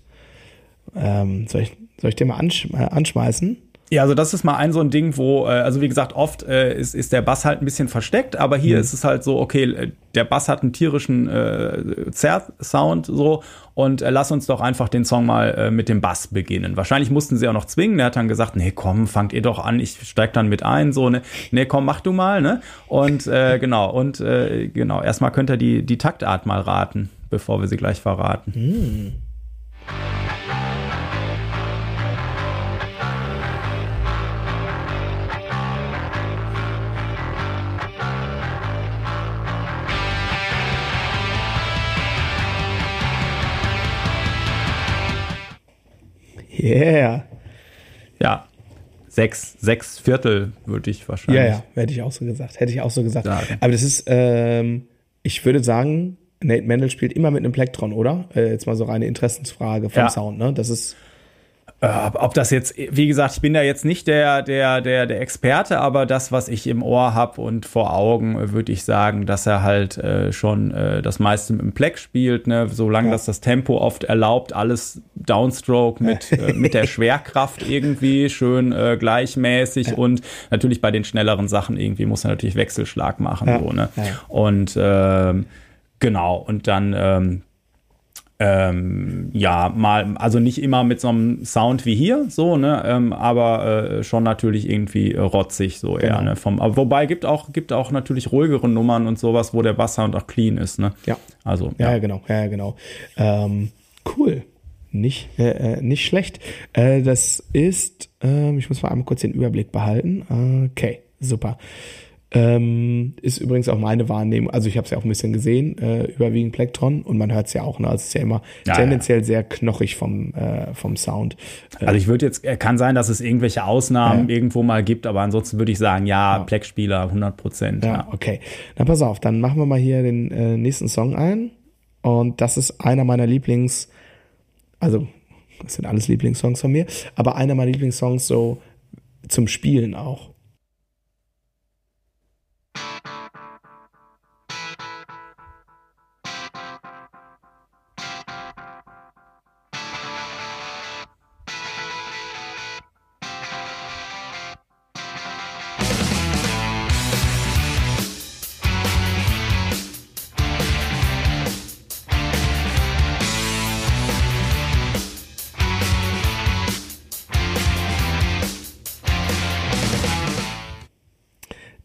Ähm, soll ich soll ich dir mal ansch äh, anschmeißen? Ja, also das ist mal ein so ein Ding, wo, äh, also wie gesagt, oft äh, ist, ist der Bass halt ein bisschen versteckt, aber hier mhm. ist es halt so, okay, äh, der Bass hat einen tierischen äh, Zerr-Sound so und äh, lass uns doch einfach den Song mal äh, mit dem Bass beginnen. Wahrscheinlich mussten sie auch noch zwingen. Der hat dann gesagt, nee, komm, fangt ihr doch an, ich steig dann mit ein, so, ne, nee, komm, mach du mal, ne? Und äh, genau, und äh, genau, erstmal könnt ihr die, die Taktart mal raten. bevor wir sie gleich verraten. Mm. Yeah. Ja. Sechs, sechs Viertel würde ich wahrscheinlich. Ja, ja, hätte ich auch so gesagt. Hätte ich auch so gesagt. Sagen. Aber das ist, ähm, ich würde sagen, Nate Mendel spielt immer mit einem Plektron, oder? Äh, jetzt mal so reine Interessensfrage vom ja. Sound, ne? Das ist. Äh, ob das jetzt, wie gesagt, ich bin da jetzt nicht der, der, der, der Experte, aber das, was ich im Ohr habe und vor Augen, äh, würde ich sagen, dass er halt äh, schon äh, das meiste im Pleck spielt, ne? solange ja. das das Tempo oft erlaubt, alles Downstroke mit, äh, mit der Schwerkraft irgendwie schön äh, gleichmäßig ja. und natürlich bei den schnelleren Sachen irgendwie muss er natürlich Wechselschlag machen. Ja. So, ne? Und ähm, genau, und dann ähm, ähm, ja, mal, also nicht immer mit so einem Sound wie hier, so, ne, ähm, aber äh, schon natürlich irgendwie rotzig, so genau. eher, ne, vom, aber wobei gibt auch, gibt auch natürlich ruhigere Nummern und sowas, wo der Basssound auch clean ist, ne. Ja. Also, ja, ja genau, ja, genau. Ähm, cool. Nicht, äh, äh nicht schlecht. Äh, das ist, äh, ich muss mal einmal kurz den Überblick behalten. Okay, super. Ähm, ist übrigens auch meine Wahrnehmung, also ich habe es ja auch ein bisschen gesehen, äh, überwiegend Plektron und man hört es ja auch, ne? Also es ist ja immer ja, tendenziell ja. sehr knochig vom, äh, vom Sound. Also ich würde jetzt, kann sein, dass es irgendwelche Ausnahmen ja. irgendwo mal gibt, aber ansonsten würde ich sagen, ja, ja. Plex-Spieler 100 Prozent. Ja, okay. Na pass auf, dann machen wir mal hier den äh, nächsten Song ein und das ist einer meiner Lieblings, also das sind alles Lieblingssongs von mir, aber einer meiner Lieblingssongs so zum Spielen auch.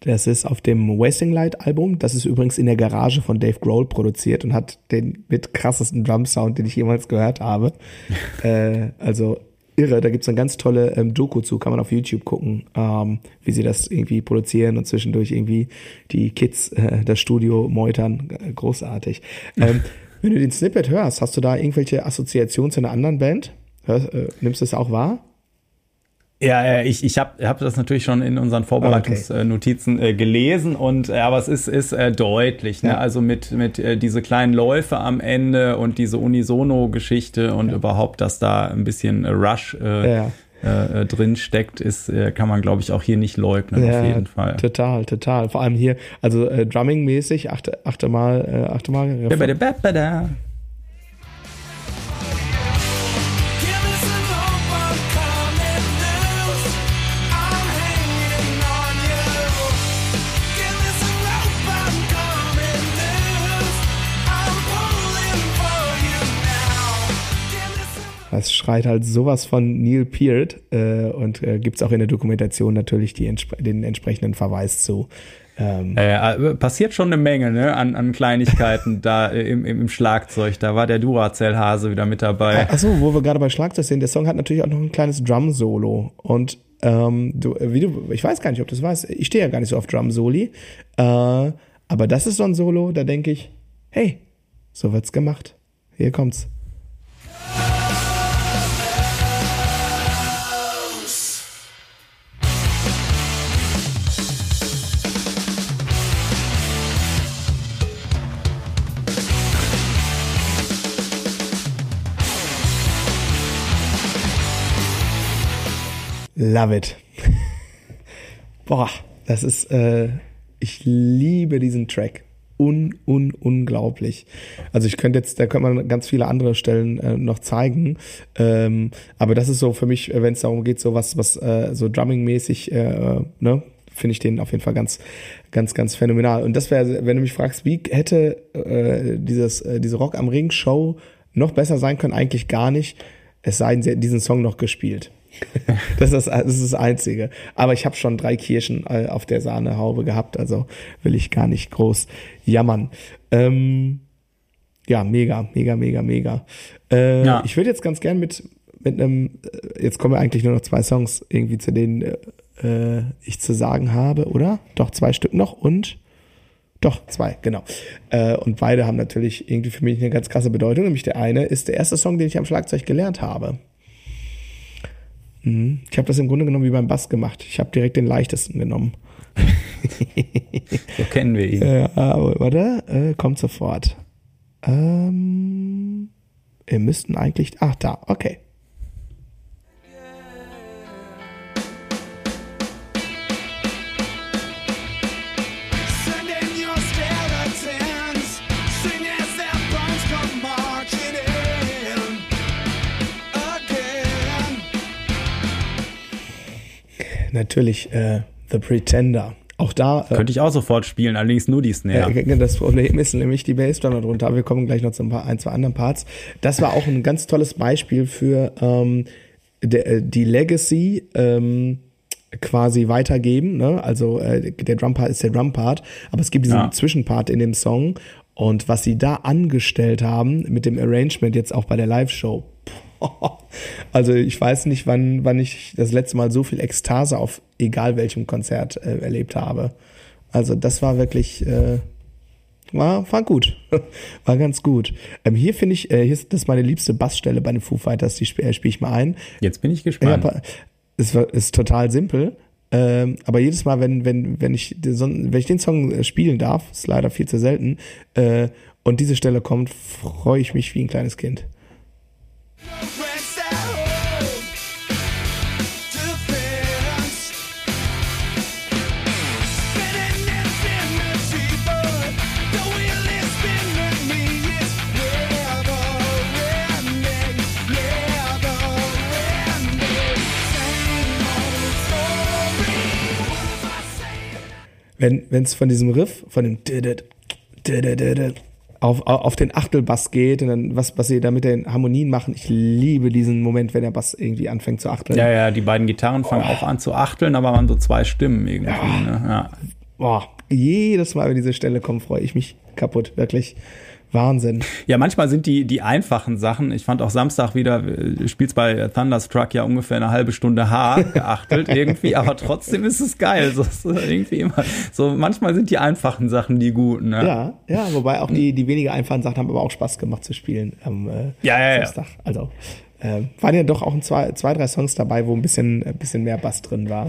Das ist auf dem Wasting Light Album. Das ist übrigens in der Garage von Dave Grohl produziert und hat den mit krassesten Drum Sound, den ich jemals gehört habe. äh, also irre. Da gibt's eine ganz tolle ähm, Doku zu, kann man auf YouTube gucken, ähm, wie sie das irgendwie produzieren und zwischendurch irgendwie die Kids äh, das Studio meutern. Großartig. Ähm, wenn du den Snippet hörst, hast du da irgendwelche Assoziationen zu einer anderen Band? Hör, äh, nimmst du das auch wahr? Ja, ich, ich habe hab das natürlich schon in unseren Vorbereitungsnotizen okay. äh, gelesen und äh, aber es ist, ist äh, deutlich, ne? Ja. also mit, mit äh, diese kleinen Läufe am Ende und diese Unisono-Geschichte und ja. überhaupt, dass da ein bisschen Rush äh, ja. Äh, äh, drin steckt, ist, äh, kann man, glaube ich, auch hier nicht leugnen, ja, auf jeden Fall. Total, total. Vor allem hier, also äh, Drumming-mäßig, achte, achte mal, äh, achte mal. Das schreit halt sowas von Neil Peart äh, und äh, gibt es auch in der Dokumentation natürlich die, den entsprechenden Verweis zu. Ähm, äh, passiert schon eine Menge ne, an, an Kleinigkeiten da im, im Schlagzeug. Da war der Duracell-Hase wieder mit dabei. Achso, wo wir gerade bei Schlagzeug sind, der Song hat natürlich auch noch ein kleines Drum-Solo. Und ähm, du, wie du, ich weiß gar nicht, ob du das weißt, ich stehe ja gar nicht so auf Drum-Soli. Äh, aber das ist so ein Solo, da denke ich, hey, so wird's gemacht. Hier kommt's. Love it. Boah, das ist, äh, ich liebe diesen Track. Un, un, unglaublich. Also ich könnte jetzt, da könnte man ganz viele andere Stellen äh, noch zeigen. Ähm, aber das ist so für mich, wenn es darum geht, so was, was äh, so Drumming-mäßig, äh, ne, finde ich den auf jeden Fall ganz, ganz, ganz phänomenal. Und das wäre, wenn du mich fragst, wie hätte äh, dieses, äh, diese Rock am Ring Show noch besser sein können, eigentlich gar nicht. Es sei denn, sie hätten diesen Song noch gespielt. das, ist, das ist das Einzige. Aber ich habe schon drei Kirschen äh, auf der Sahnehaube gehabt, also will ich gar nicht groß jammern. Ähm, ja, mega, mega, mega, mega. Äh, ja. Ich würde jetzt ganz gern mit, mit einem, äh, jetzt kommen wir eigentlich nur noch zwei Songs irgendwie, zu denen äh, ich zu sagen habe, oder? Doch, zwei Stück noch und doch, zwei, genau. Äh, und beide haben natürlich irgendwie für mich eine ganz krasse Bedeutung. Nämlich der eine ist der erste Song, den ich am Schlagzeug gelernt habe. Mhm. Ich habe das im Grunde genommen wie beim Bass gemacht. Ich habe direkt den leichtesten genommen. so kennen wir ihn. Äh, warte, äh, kommt sofort. Ähm, wir müssten eigentlich. Ach, da, okay. Natürlich äh, The Pretender. Auch da. Äh, Könnte ich auch sofort spielen, allerdings nur die Snare. Äh, das Problem ist nämlich die Bassdrum darunter. Wir kommen gleich noch zu ein, paar, ein, zwei anderen Parts. Das war auch ein ganz tolles Beispiel für ähm, de, äh, die Legacy ähm, quasi weitergeben. Ne? Also äh, der Drumpart ist der Drumpart, aber es gibt diesen ja. Zwischenpart in dem Song. Und was sie da angestellt haben mit dem Arrangement jetzt auch bei der Live-Show, also ich weiß nicht, wann, wann ich das letzte Mal so viel Ekstase auf egal welchem Konzert äh, erlebt habe. Also das war wirklich, äh, war, war gut. war ganz gut. Ähm, hier finde ich, äh, hier ist das meine liebste Bassstelle bei den Foo Fighters, die spiele spiel ich mal ein. Jetzt bin ich gespannt. Ja, es ist total simpel. Ähm, aber jedes Mal, wenn, wenn, wenn, ich, wenn ich den Song äh, spielen darf, ist leider viel zu selten, äh, und diese Stelle kommt, freue ich mich wie ein kleines Kind. Wenn es von diesem Riff, von dem auf, auf den Achtelbass geht und dann was, was sie da mit den Harmonien machen. Ich liebe diesen Moment, wenn der Bass irgendwie anfängt zu achteln. Ja, ja, die beiden Gitarren fangen oh. auch an zu achteln, aber waren so zwei Stimmen irgendwie. Ja. Ne? ja. Boah, jedes Mal, wenn diese Stelle kommt, freue ich mich kaputt, wirklich. Wahnsinn. Ja, manchmal sind die, die einfachen Sachen. Ich fand auch Samstag wieder, äh, spielst bei Thunderstruck ja ungefähr eine halbe Stunde H geachtelt irgendwie, aber trotzdem ist es geil. So, so, irgendwie immer. So, manchmal sind die einfachen Sachen die guten. Ne? Ja, ja, wobei auch die, die weniger einfachen Sachen haben aber auch Spaß gemacht zu spielen am äh, ja, ja, Samstag. Ja. Also äh, waren ja doch auch ein zwei, zwei, drei Songs dabei, wo ein bisschen, ein bisschen mehr Bass drin war.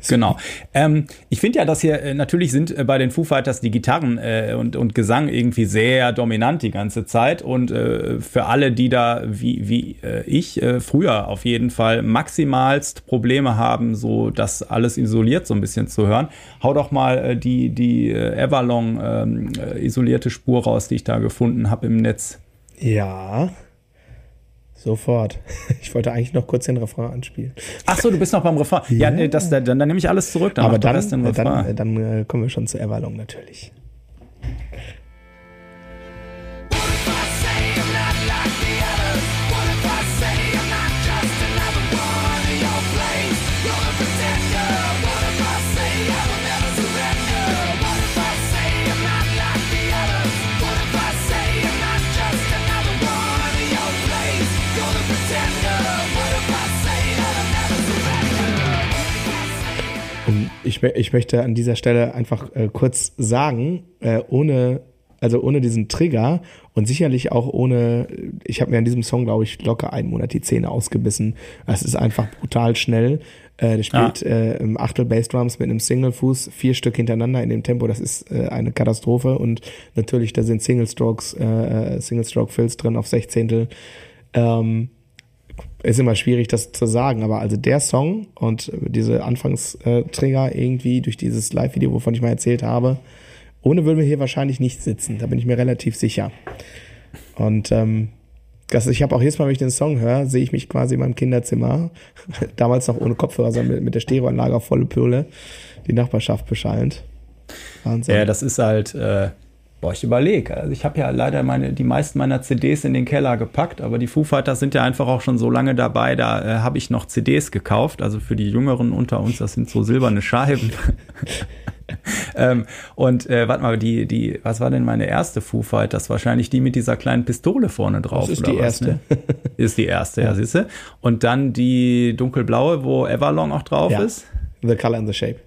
So. Genau. Ähm, ich finde ja, dass hier äh, natürlich sind äh, bei den Foo Fighters die Gitarren äh, und, und Gesang irgendwie sehr dominant die ganze Zeit. Und äh, für alle, die da wie, wie äh, ich früher auf jeden Fall maximalst Probleme haben, so das alles isoliert so ein bisschen zu hören, hau doch mal die, die Everlong ähm, isolierte Spur raus, die ich da gefunden habe im Netz. Ja. Sofort. Ich wollte eigentlich noch kurz den Refrain anspielen. Ach so, du bist noch beim Refrain. Ja, ja das, dann, dann nehme ich alles zurück. Dann Aber dann, dann, dann, dann äh, kommen wir schon zu Everlong natürlich. Ich, ich möchte an dieser Stelle einfach äh, kurz sagen, äh, ohne, also ohne diesen Trigger und sicherlich auch ohne, ich habe mir an diesem Song, glaube ich, locker einen Monat die Zähne ausgebissen. Es ist einfach brutal schnell. Äh, der spielt ah. äh, im Achtel Bassdrums mit einem Single-Fuß, vier Stück hintereinander in dem Tempo. Das ist äh, eine Katastrophe. Und natürlich, da sind Single-Strokes, äh, äh Single-Stroke-Fills drin auf Sechzehntel. Ähm, ist immer schwierig, das zu sagen, aber also der Song und diese Anfangstrigger irgendwie durch dieses Live-Video, wovon ich mal erzählt habe, ohne würden wir hier wahrscheinlich nicht sitzen. Da bin ich mir relativ sicher. Und ähm, das, ich habe auch jedes Mal, wenn ich den Song höre, sehe ich mich quasi in meinem Kinderzimmer, damals noch ohne Kopfhörer, sondern mit, der Stereoanlage auf volle Pöle, die Nachbarschaft beschallend. Wahnsinn. Ja, das ist halt, äh, Boah, ich überlege. Also ich habe ja leider meine, die meisten meiner CDs in den Keller gepackt, aber die Foo Fighters sind ja einfach auch schon so lange dabei, da äh, habe ich noch CDs gekauft. Also für die Jüngeren unter uns, das sind so silberne Scheiben. ähm, und äh, warte mal, die, die, was war denn meine erste Foo Fighters? Wahrscheinlich die mit dieser kleinen Pistole vorne drauf. Das ist die was, erste. Ne? Ist die erste, ja, ja siehst du. Und dann die dunkelblaue, wo Everlong auch drauf ja. ist. The Color and the Shape.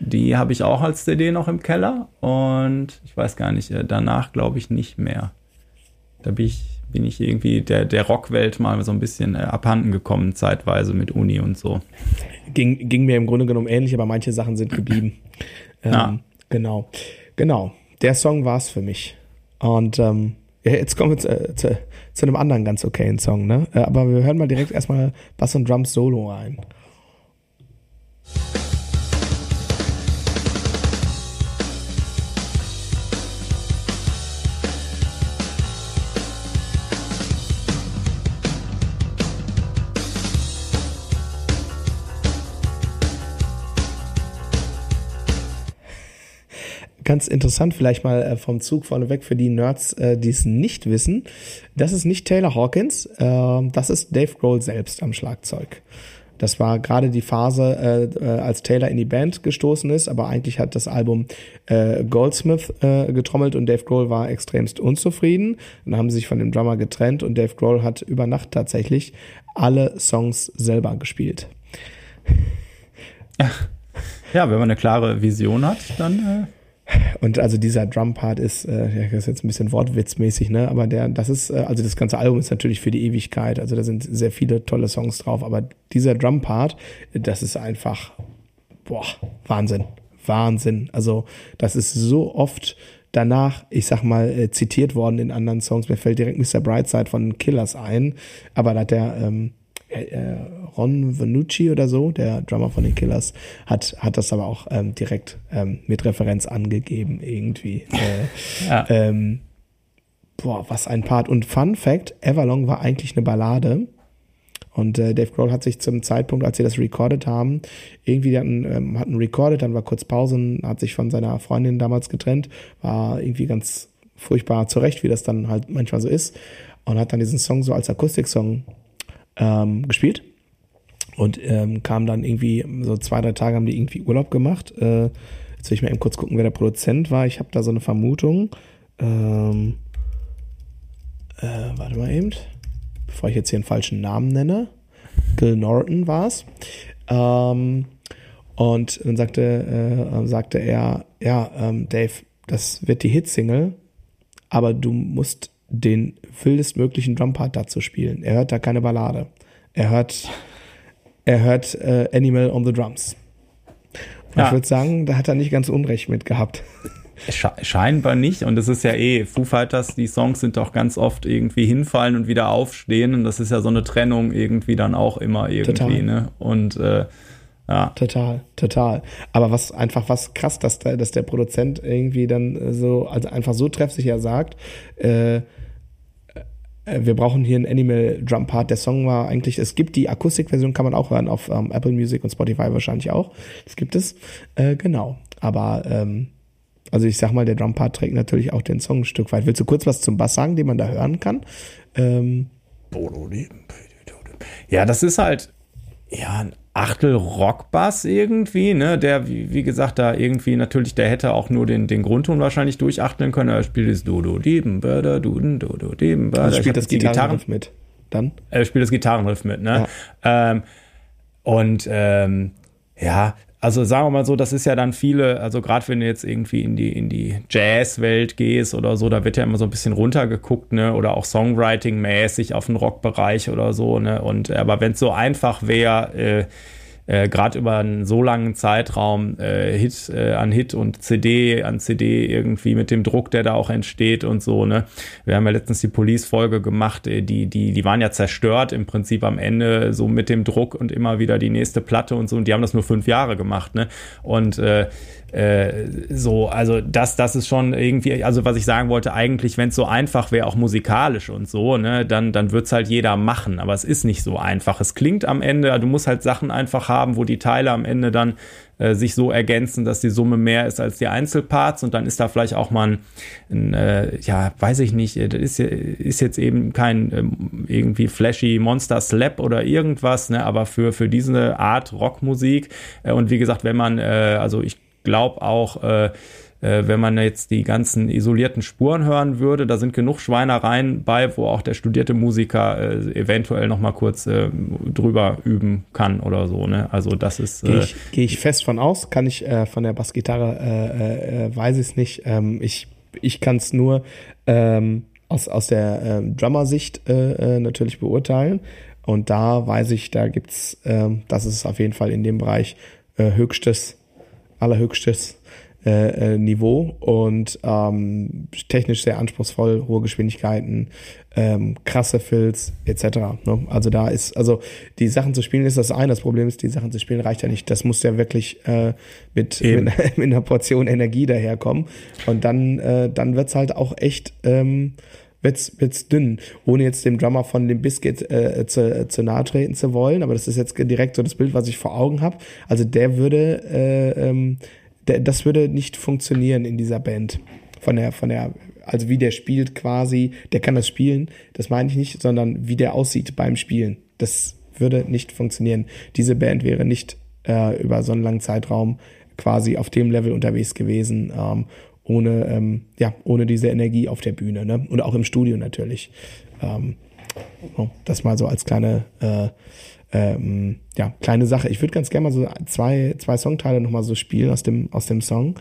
Die habe ich auch als CD noch im Keller und ich weiß gar nicht, äh, danach glaube ich nicht mehr. Da bin ich, bin ich irgendwie der, der Rockwelt mal so ein bisschen äh, abhanden gekommen, zeitweise mit Uni und so. Ging, ging mir im Grunde genommen ähnlich, aber manche Sachen sind geblieben. Ähm, ja. Genau. Genau. Der Song war es für mich. Und ähm, jetzt kommen wir zu, äh, zu, zu, einem anderen ganz okayen Song, ne? Aber wir hören mal direkt erstmal Bass und Drums Solo rein. Ganz interessant, vielleicht mal äh, vom Zug vorneweg für die Nerds, äh, die es nicht wissen. Das ist nicht Taylor Hawkins, äh, das ist Dave Grohl selbst am Schlagzeug. Das war gerade die Phase, äh, äh, als Taylor in die Band gestoßen ist, aber eigentlich hat das Album äh, Goldsmith äh, getrommelt und Dave Grohl war extremst unzufrieden. Dann haben sie sich von dem Drummer getrennt und Dave Grohl hat über Nacht tatsächlich alle Songs selber gespielt. Ja, wenn man eine klare Vision hat, dann und also dieser Drum-Part ist, äh, das ist jetzt ein bisschen wortwitzmäßig, ne? Aber der, das ist, äh, also das ganze Album ist natürlich für die Ewigkeit. Also da sind sehr viele tolle Songs drauf. Aber dieser Drum-Part, das ist einfach, boah, Wahnsinn. Wahnsinn. Also das ist so oft danach, ich sag mal, äh, zitiert worden in anderen Songs. Mir fällt direkt Mr. Brightside von Killers ein. Aber da hat der, ähm, äh, Ron Vanucci oder so, der Drummer von den Killers, hat, hat das aber auch ähm, direkt ähm, mit Referenz angegeben, irgendwie. Äh, ja. ähm, boah, was ein Part. Und Fun Fact, Everlong war eigentlich eine Ballade. Und äh, Dave Grohl hat sich zum Zeitpunkt, als sie das recorded haben, irgendwie hatten, ähm, hatten recorded, dann war kurz Pause, hat sich von seiner Freundin damals getrennt, war irgendwie ganz furchtbar zurecht, wie das dann halt manchmal so ist. Und hat dann diesen Song so als Akustik-Song ähm, gespielt und ähm, kam dann irgendwie, so zwei, drei Tage haben die irgendwie Urlaub gemacht. Äh, jetzt will ich mal eben kurz gucken, wer der Produzent war. Ich habe da so eine Vermutung. Ähm, äh, warte mal eben, bevor ich jetzt hier einen falschen Namen nenne. Gil Norton war es. Ähm, und dann sagte, äh, sagte er, ja, ähm, Dave, das wird die Hitsingle, aber du musst den wildestmöglichen Drumpart dazu spielen. Er hört da keine Ballade. Er hört, er hört äh, Animal on the Drums. Ja. Ich würde sagen, da hat er nicht ganz Unrecht mit gehabt. Scheinbar nicht. Und es ist ja eh, Foo Fighters, die Songs sind doch ganz oft irgendwie hinfallen und wieder aufstehen. Und das ist ja so eine Trennung irgendwie dann auch immer irgendwie. Total. Ne? Und äh, ja. Total, total. Aber was einfach was krass, dass der, dass der Produzent irgendwie dann so, also einfach so treffsicher sagt, äh, äh, wir brauchen hier einen Animal Drum Part. Der Song war eigentlich, es gibt die Akustikversion, kann man auch hören auf ähm, Apple Music und Spotify wahrscheinlich auch. Das gibt es, äh, genau. Aber ähm, also ich sag mal, der Drum Part trägt natürlich auch den Song ein Stück weit. Willst du kurz was zum Bass sagen, den man da hören kann? Ähm, ja, das ist halt ja Achtel Rockbass irgendwie, ne, der, wie, wie, gesagt, da irgendwie natürlich, der hätte auch nur den, den Grundton wahrscheinlich durchachteln können. Er spielt das Dodo, Dieben, Börder, Duden, Dodo, Dieben, Börder. Also spielt das Gitarrenriff mit, dann? Er spielt das Gitarrenriff mit, ne. Ja. Ähm, und ähm, ja, also sagen wir mal so, das ist ja dann viele, also gerade wenn du jetzt irgendwie in die, in die Jazz-Welt gehst oder so, da wird ja immer so ein bisschen runtergeguckt, ne? Oder auch Songwriting-mäßig auf den Rockbereich oder so, ne? Und aber wenn es so einfach wäre, äh, äh, gerade über einen so langen Zeitraum äh, Hit äh, an Hit und CD an CD irgendwie mit dem Druck, der da auch entsteht und so. Ne? Wir haben ja letztens die Police-Folge gemacht, äh, die, die, die waren ja zerstört im Prinzip am Ende so mit dem Druck und immer wieder die nächste Platte und so. Und die haben das nur fünf Jahre gemacht. Ne? Und äh, äh, so, also das, das ist schon irgendwie, also was ich sagen wollte, eigentlich, wenn es so einfach wäre, auch musikalisch und so, ne, dann, dann wird es halt jeder machen. Aber es ist nicht so einfach. Es klingt am Ende, du musst halt Sachen einfach haben, wo die Teile am Ende dann äh, sich so ergänzen, dass die Summe mehr ist als die Einzelparts und dann ist da vielleicht auch mal ein, ein äh, ja, weiß ich nicht, das ist, ist jetzt eben kein ähm, irgendwie flashy Monster Slap oder irgendwas, ne, aber für, für diese Art Rockmusik äh, und wie gesagt, wenn man, äh, also ich glaube auch, äh, äh, wenn man jetzt die ganzen isolierten Spuren hören würde, da sind genug Schweinereien bei, wo auch der studierte Musiker äh, eventuell noch mal kurz äh, drüber üben kann oder so. Ne? Also das ist. Gehe ich, geh ich fest von aus, kann ich äh, von der Bassgitarre, äh, äh, weiß ich es nicht. Ähm, ich ich kann es nur ähm, aus, aus der äh, Drummer-Sicht äh, äh, natürlich beurteilen. Und da weiß ich, da gibt's, äh, das ist auf jeden Fall in dem Bereich äh, höchstes, allerhöchstes äh, äh, Niveau und ähm, technisch sehr anspruchsvoll, hohe Geschwindigkeiten, ähm, krasse Fills etc. Ne? Also da ist, also die Sachen zu spielen ist das eine. Das Problem ist, die Sachen zu spielen reicht ja nicht. Das muss ja wirklich äh, mit, mit, mit einer Portion Energie daherkommen. Und dann, äh, dann wird's halt auch echt ähm, wird's, wird's dünn, ohne jetzt dem Drummer von dem Biscuit äh, zu, zu nahe treten zu wollen. Aber das ist jetzt direkt so das Bild, was ich vor Augen habe. Also der würde äh, ähm, das würde nicht funktionieren in dieser Band. Von der, von der, also wie der spielt quasi, der kann das spielen, das meine ich nicht, sondern wie der aussieht beim Spielen. Das würde nicht funktionieren. Diese Band wäre nicht äh, über so einen langen Zeitraum quasi auf dem Level unterwegs gewesen, ähm, ohne, ähm, ja, ohne diese Energie auf der Bühne, ne? Und auch im Studio natürlich. Ähm, das mal so als kleine äh, ähm, ja, kleine Sache. Ich würde ganz gerne mal so zwei, zwei Songteile nochmal so spielen aus dem, aus dem Song.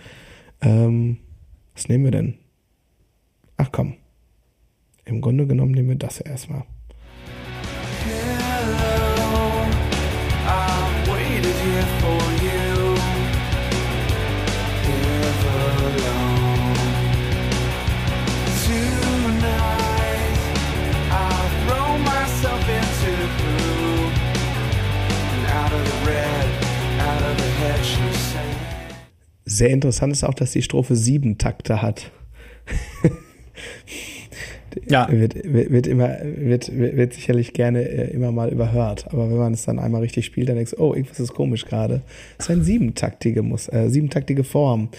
Ähm, was nehmen wir denn? Ach komm. Im Grunde genommen nehmen wir das erstmal. Sehr interessant ist auch, dass die Strophe sieben Takte hat. ja. Wird, wird, wird, immer, wird, wird sicherlich gerne äh, immer mal überhört. Aber wenn man es dann einmal richtig spielt, dann denkst du, oh, irgendwas ist komisch gerade. Das ist eine siebentaktige, Muss, äh, siebentaktige Form.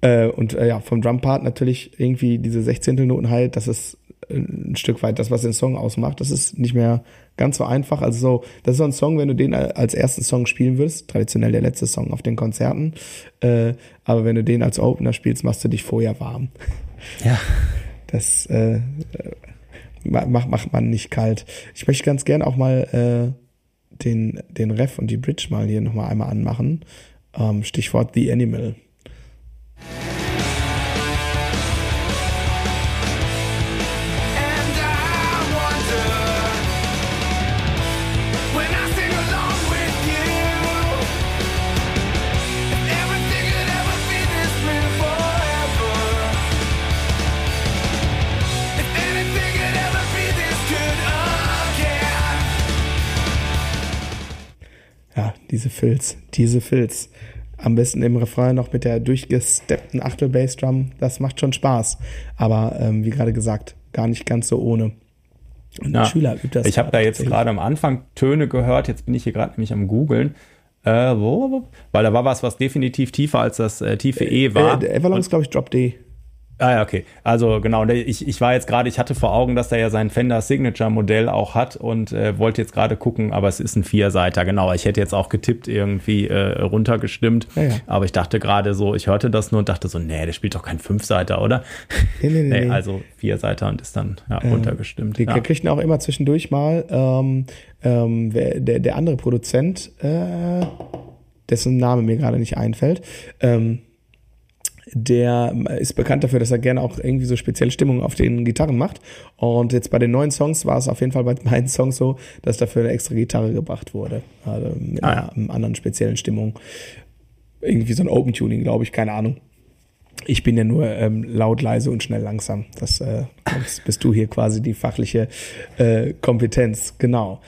Äh, und äh, ja, vom Drumpart natürlich irgendwie diese Sechzehntelnoten halt, das ist ein Stück weit das, was den Song ausmacht. Das ist nicht mehr ganz so einfach. Also so, das ist so ein Song, wenn du den als ersten Song spielen würdest, traditionell der letzte Song auf den Konzerten. Äh, aber wenn du den als Opener spielst, machst du dich vorher warm. Ja. Das äh, macht, macht man nicht kalt. Ich möchte ganz gern auch mal äh, den, den Ref und die Bridge mal hier nochmal einmal anmachen. Ähm, Stichwort The Animal. Diese Filz, diese Filz. Am besten im Refrain noch mit der durchgesteppten Achtel-Bassdrum. Das macht schon Spaß. Aber ähm, wie gerade gesagt, gar nicht ganz so ohne. Und ja, Schüler übt das. Ich habe da jetzt gerade am Anfang Töne gehört. Jetzt bin ich hier gerade nämlich am googeln. Äh, wo, wo, weil da war was, was definitiv tiefer als das äh, tiefe E war. Äh, Avalon ist, glaube ich, Drop D. Ah ja, okay. Also genau, ich, ich war jetzt gerade, ich hatte vor Augen, dass er ja sein Fender Signature Modell auch hat und äh, wollte jetzt gerade gucken, aber es ist ein Vierseiter, genau. Ich hätte jetzt auch getippt irgendwie äh, runtergestimmt, ja, ja. aber ich dachte gerade so, ich hörte das nur und dachte so, nee, der spielt doch kein Fünfseiter, oder? Nee, nee, nee. nee also Vierseiter und ist dann ja, ähm, runtergestimmt. Die ja. kriegten auch immer zwischendurch mal ähm, ähm, der, der andere Produzent, äh, dessen Name mir gerade nicht einfällt, ähm, der ist bekannt dafür, dass er gerne auch irgendwie so spezielle Stimmungen auf den Gitarren macht. Und jetzt bei den neuen Songs war es auf jeden Fall bei meinen Songs so, dass dafür eine extra Gitarre gebracht wurde. Also mit ah, ja. einer anderen speziellen Stimmung. Irgendwie so ein Open Tuning, glaube ich, keine Ahnung. Ich bin ja nur ähm, laut, leise und schnell langsam. Das äh, bist du hier quasi die fachliche äh, Kompetenz, genau.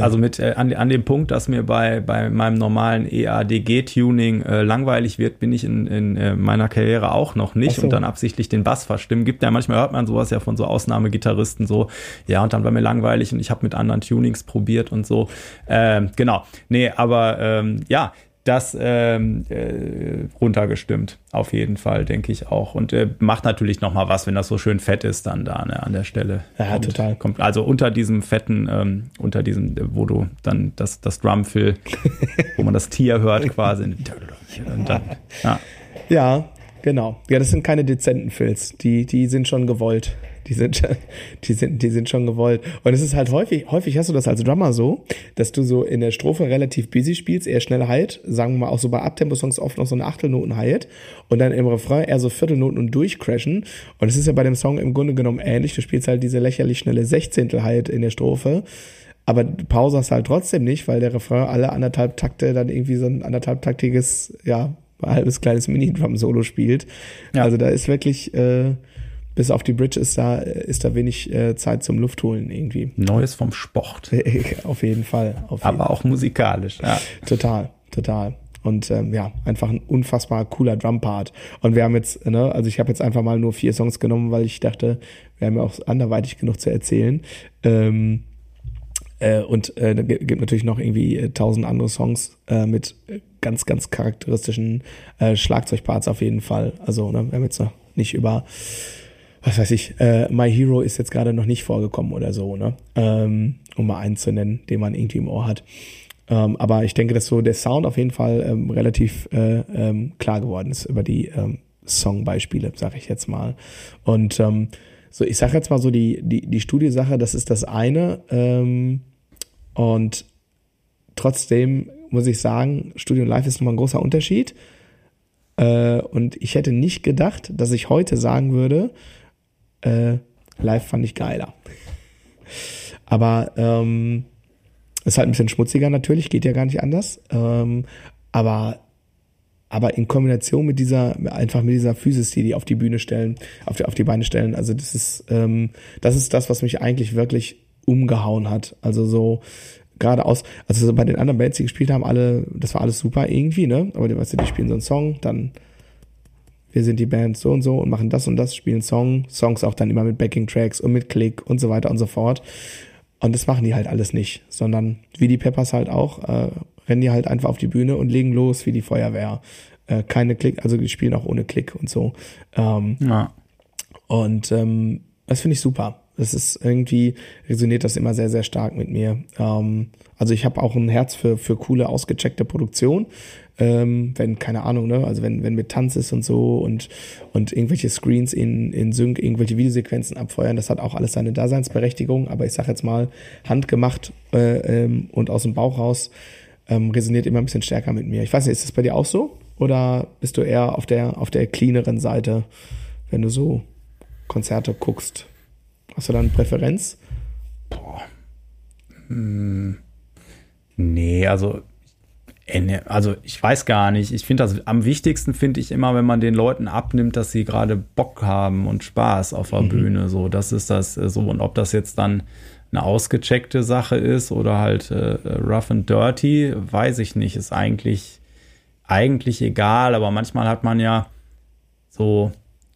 Also mit äh, an, an dem Punkt, dass mir bei, bei meinem normalen EADG-Tuning äh, langweilig wird, bin ich in, in äh, meiner Karriere auch noch nicht so. und dann absichtlich den Bass verstimmen. Gibt ja manchmal hört man sowas ja von so Ausnahmegitarristen so, ja, und dann war mir langweilig und ich habe mit anderen Tunings probiert und so. Ähm, genau. Nee, aber ähm, ja, das ähm, äh, runtergestimmt, auf jeden Fall, denke ich auch. Und äh, macht natürlich noch mal was, wenn das so schön fett ist dann da ne, an der Stelle. Ja, kommt, total. Kommt, also unter diesem fetten, ähm, unter diesem, wo du dann das, das Drumfill, wo man das Tier hört quasi. Und dann, ja. ja, genau. Ja, das sind keine dezenten Filz. Die, die sind schon gewollt. Die sind, die sind, die sind schon gewollt. Und es ist halt häufig, häufig hast du das als Drummer so, dass du so in der Strophe relativ busy spielst, eher schnell halt, sagen wir mal auch so bei Abtempo-Songs oft noch so eine Achtelnoten halt und dann im Refrain eher so Viertelnoten und durchcrashen. Und es ist ja bei dem Song im Grunde genommen ähnlich. Du spielst halt diese lächerlich schnelle Sechzehntel halt in der Strophe. Aber Pause hast halt trotzdem nicht, weil der Refrain alle anderthalb Takte dann irgendwie so ein anderthalbtaktiges, ja, halbes kleines Mini-Drum-Solo spielt. Ja. Also da ist wirklich, äh, bis auf die Bridge ist da, ist da wenig äh, Zeit zum Luftholen irgendwie. Neues vom Sport. auf jeden Fall. Auf Aber auch musikalisch, ja. Total, total. Und ähm, ja, einfach ein unfassbar cooler Drumpart. Und wir haben jetzt, ne, also ich habe jetzt einfach mal nur vier Songs genommen, weil ich dachte, wir haben ja auch anderweitig genug zu erzählen. Ähm, äh, und äh, gibt natürlich noch irgendwie äh, tausend andere Songs äh, mit ganz, ganz charakteristischen äh, Schlagzeugparts auf jeden Fall. Also, ne, wir haben jetzt noch nicht über was weiß ich, äh, My Hero ist jetzt gerade noch nicht vorgekommen oder so, ne? Ähm, um mal einen zu nennen, den man irgendwie im Ohr hat. Ähm, aber ich denke, dass so der Sound auf jeden Fall ähm, relativ äh, ähm, klar geworden ist über die ähm, Songbeispiele, sag ich jetzt mal. Und ähm, so, ich sag jetzt mal so die, die, die Studiesache, das ist das eine. Ähm, und trotzdem muss ich sagen, Studio Live ist nochmal ein großer Unterschied. Äh, und ich hätte nicht gedacht, dass ich heute sagen würde, äh, live fand ich geiler. Aber ähm, ist halt ein bisschen schmutziger natürlich, geht ja gar nicht anders. Ähm, aber aber in Kombination mit dieser einfach mit dieser Physis, die die auf die Bühne stellen, auf die auf die Beine stellen, also das ist ähm, das ist das, was mich eigentlich wirklich umgehauen hat. Also so gerade aus, also so bei den anderen Bands, die gespielt haben, alle, das war alles super irgendwie, ne? Aber die, weißt du, die spielen so einen Song, dann wir sind die Band so und so und machen das und das, spielen Song, Songs auch dann immer mit Backing-Tracks und mit Klick und so weiter und so fort. Und das machen die halt alles nicht, sondern wie die Peppers halt auch, äh, rennen die halt einfach auf die Bühne und legen los wie die Feuerwehr. Äh, keine Klick, also die spielen auch ohne Klick und so. Ähm, ja. Und ähm, das finde ich super. Das ist irgendwie, resoniert das immer sehr, sehr stark mit mir. Ähm, also ich habe auch ein Herz für, für coole, ausgecheckte Produktion ähm, wenn, keine Ahnung, ne, also wenn, wenn mit Tanz ist und so und, und irgendwelche Screens in, in Sync, irgendwelche Videosequenzen abfeuern, das hat auch alles seine Daseinsberechtigung, aber ich sag jetzt mal, handgemacht äh, ähm, und aus dem Bauch raus ähm, resoniert immer ein bisschen stärker mit mir. Ich weiß nicht, ist das bei dir auch so? Oder bist du eher auf der, auf der cleaneren Seite, wenn du so Konzerte guckst? Hast du da eine Präferenz? Boah. Hm. Nee, also also ich weiß gar nicht. Ich finde das am wichtigsten finde ich immer, wenn man den Leuten abnimmt, dass sie gerade Bock haben und Spaß auf der mhm. Bühne. So, das ist das äh, so. Und ob das jetzt dann eine ausgecheckte Sache ist oder halt äh, rough and dirty, weiß ich nicht. Ist eigentlich eigentlich egal. Aber manchmal hat man ja so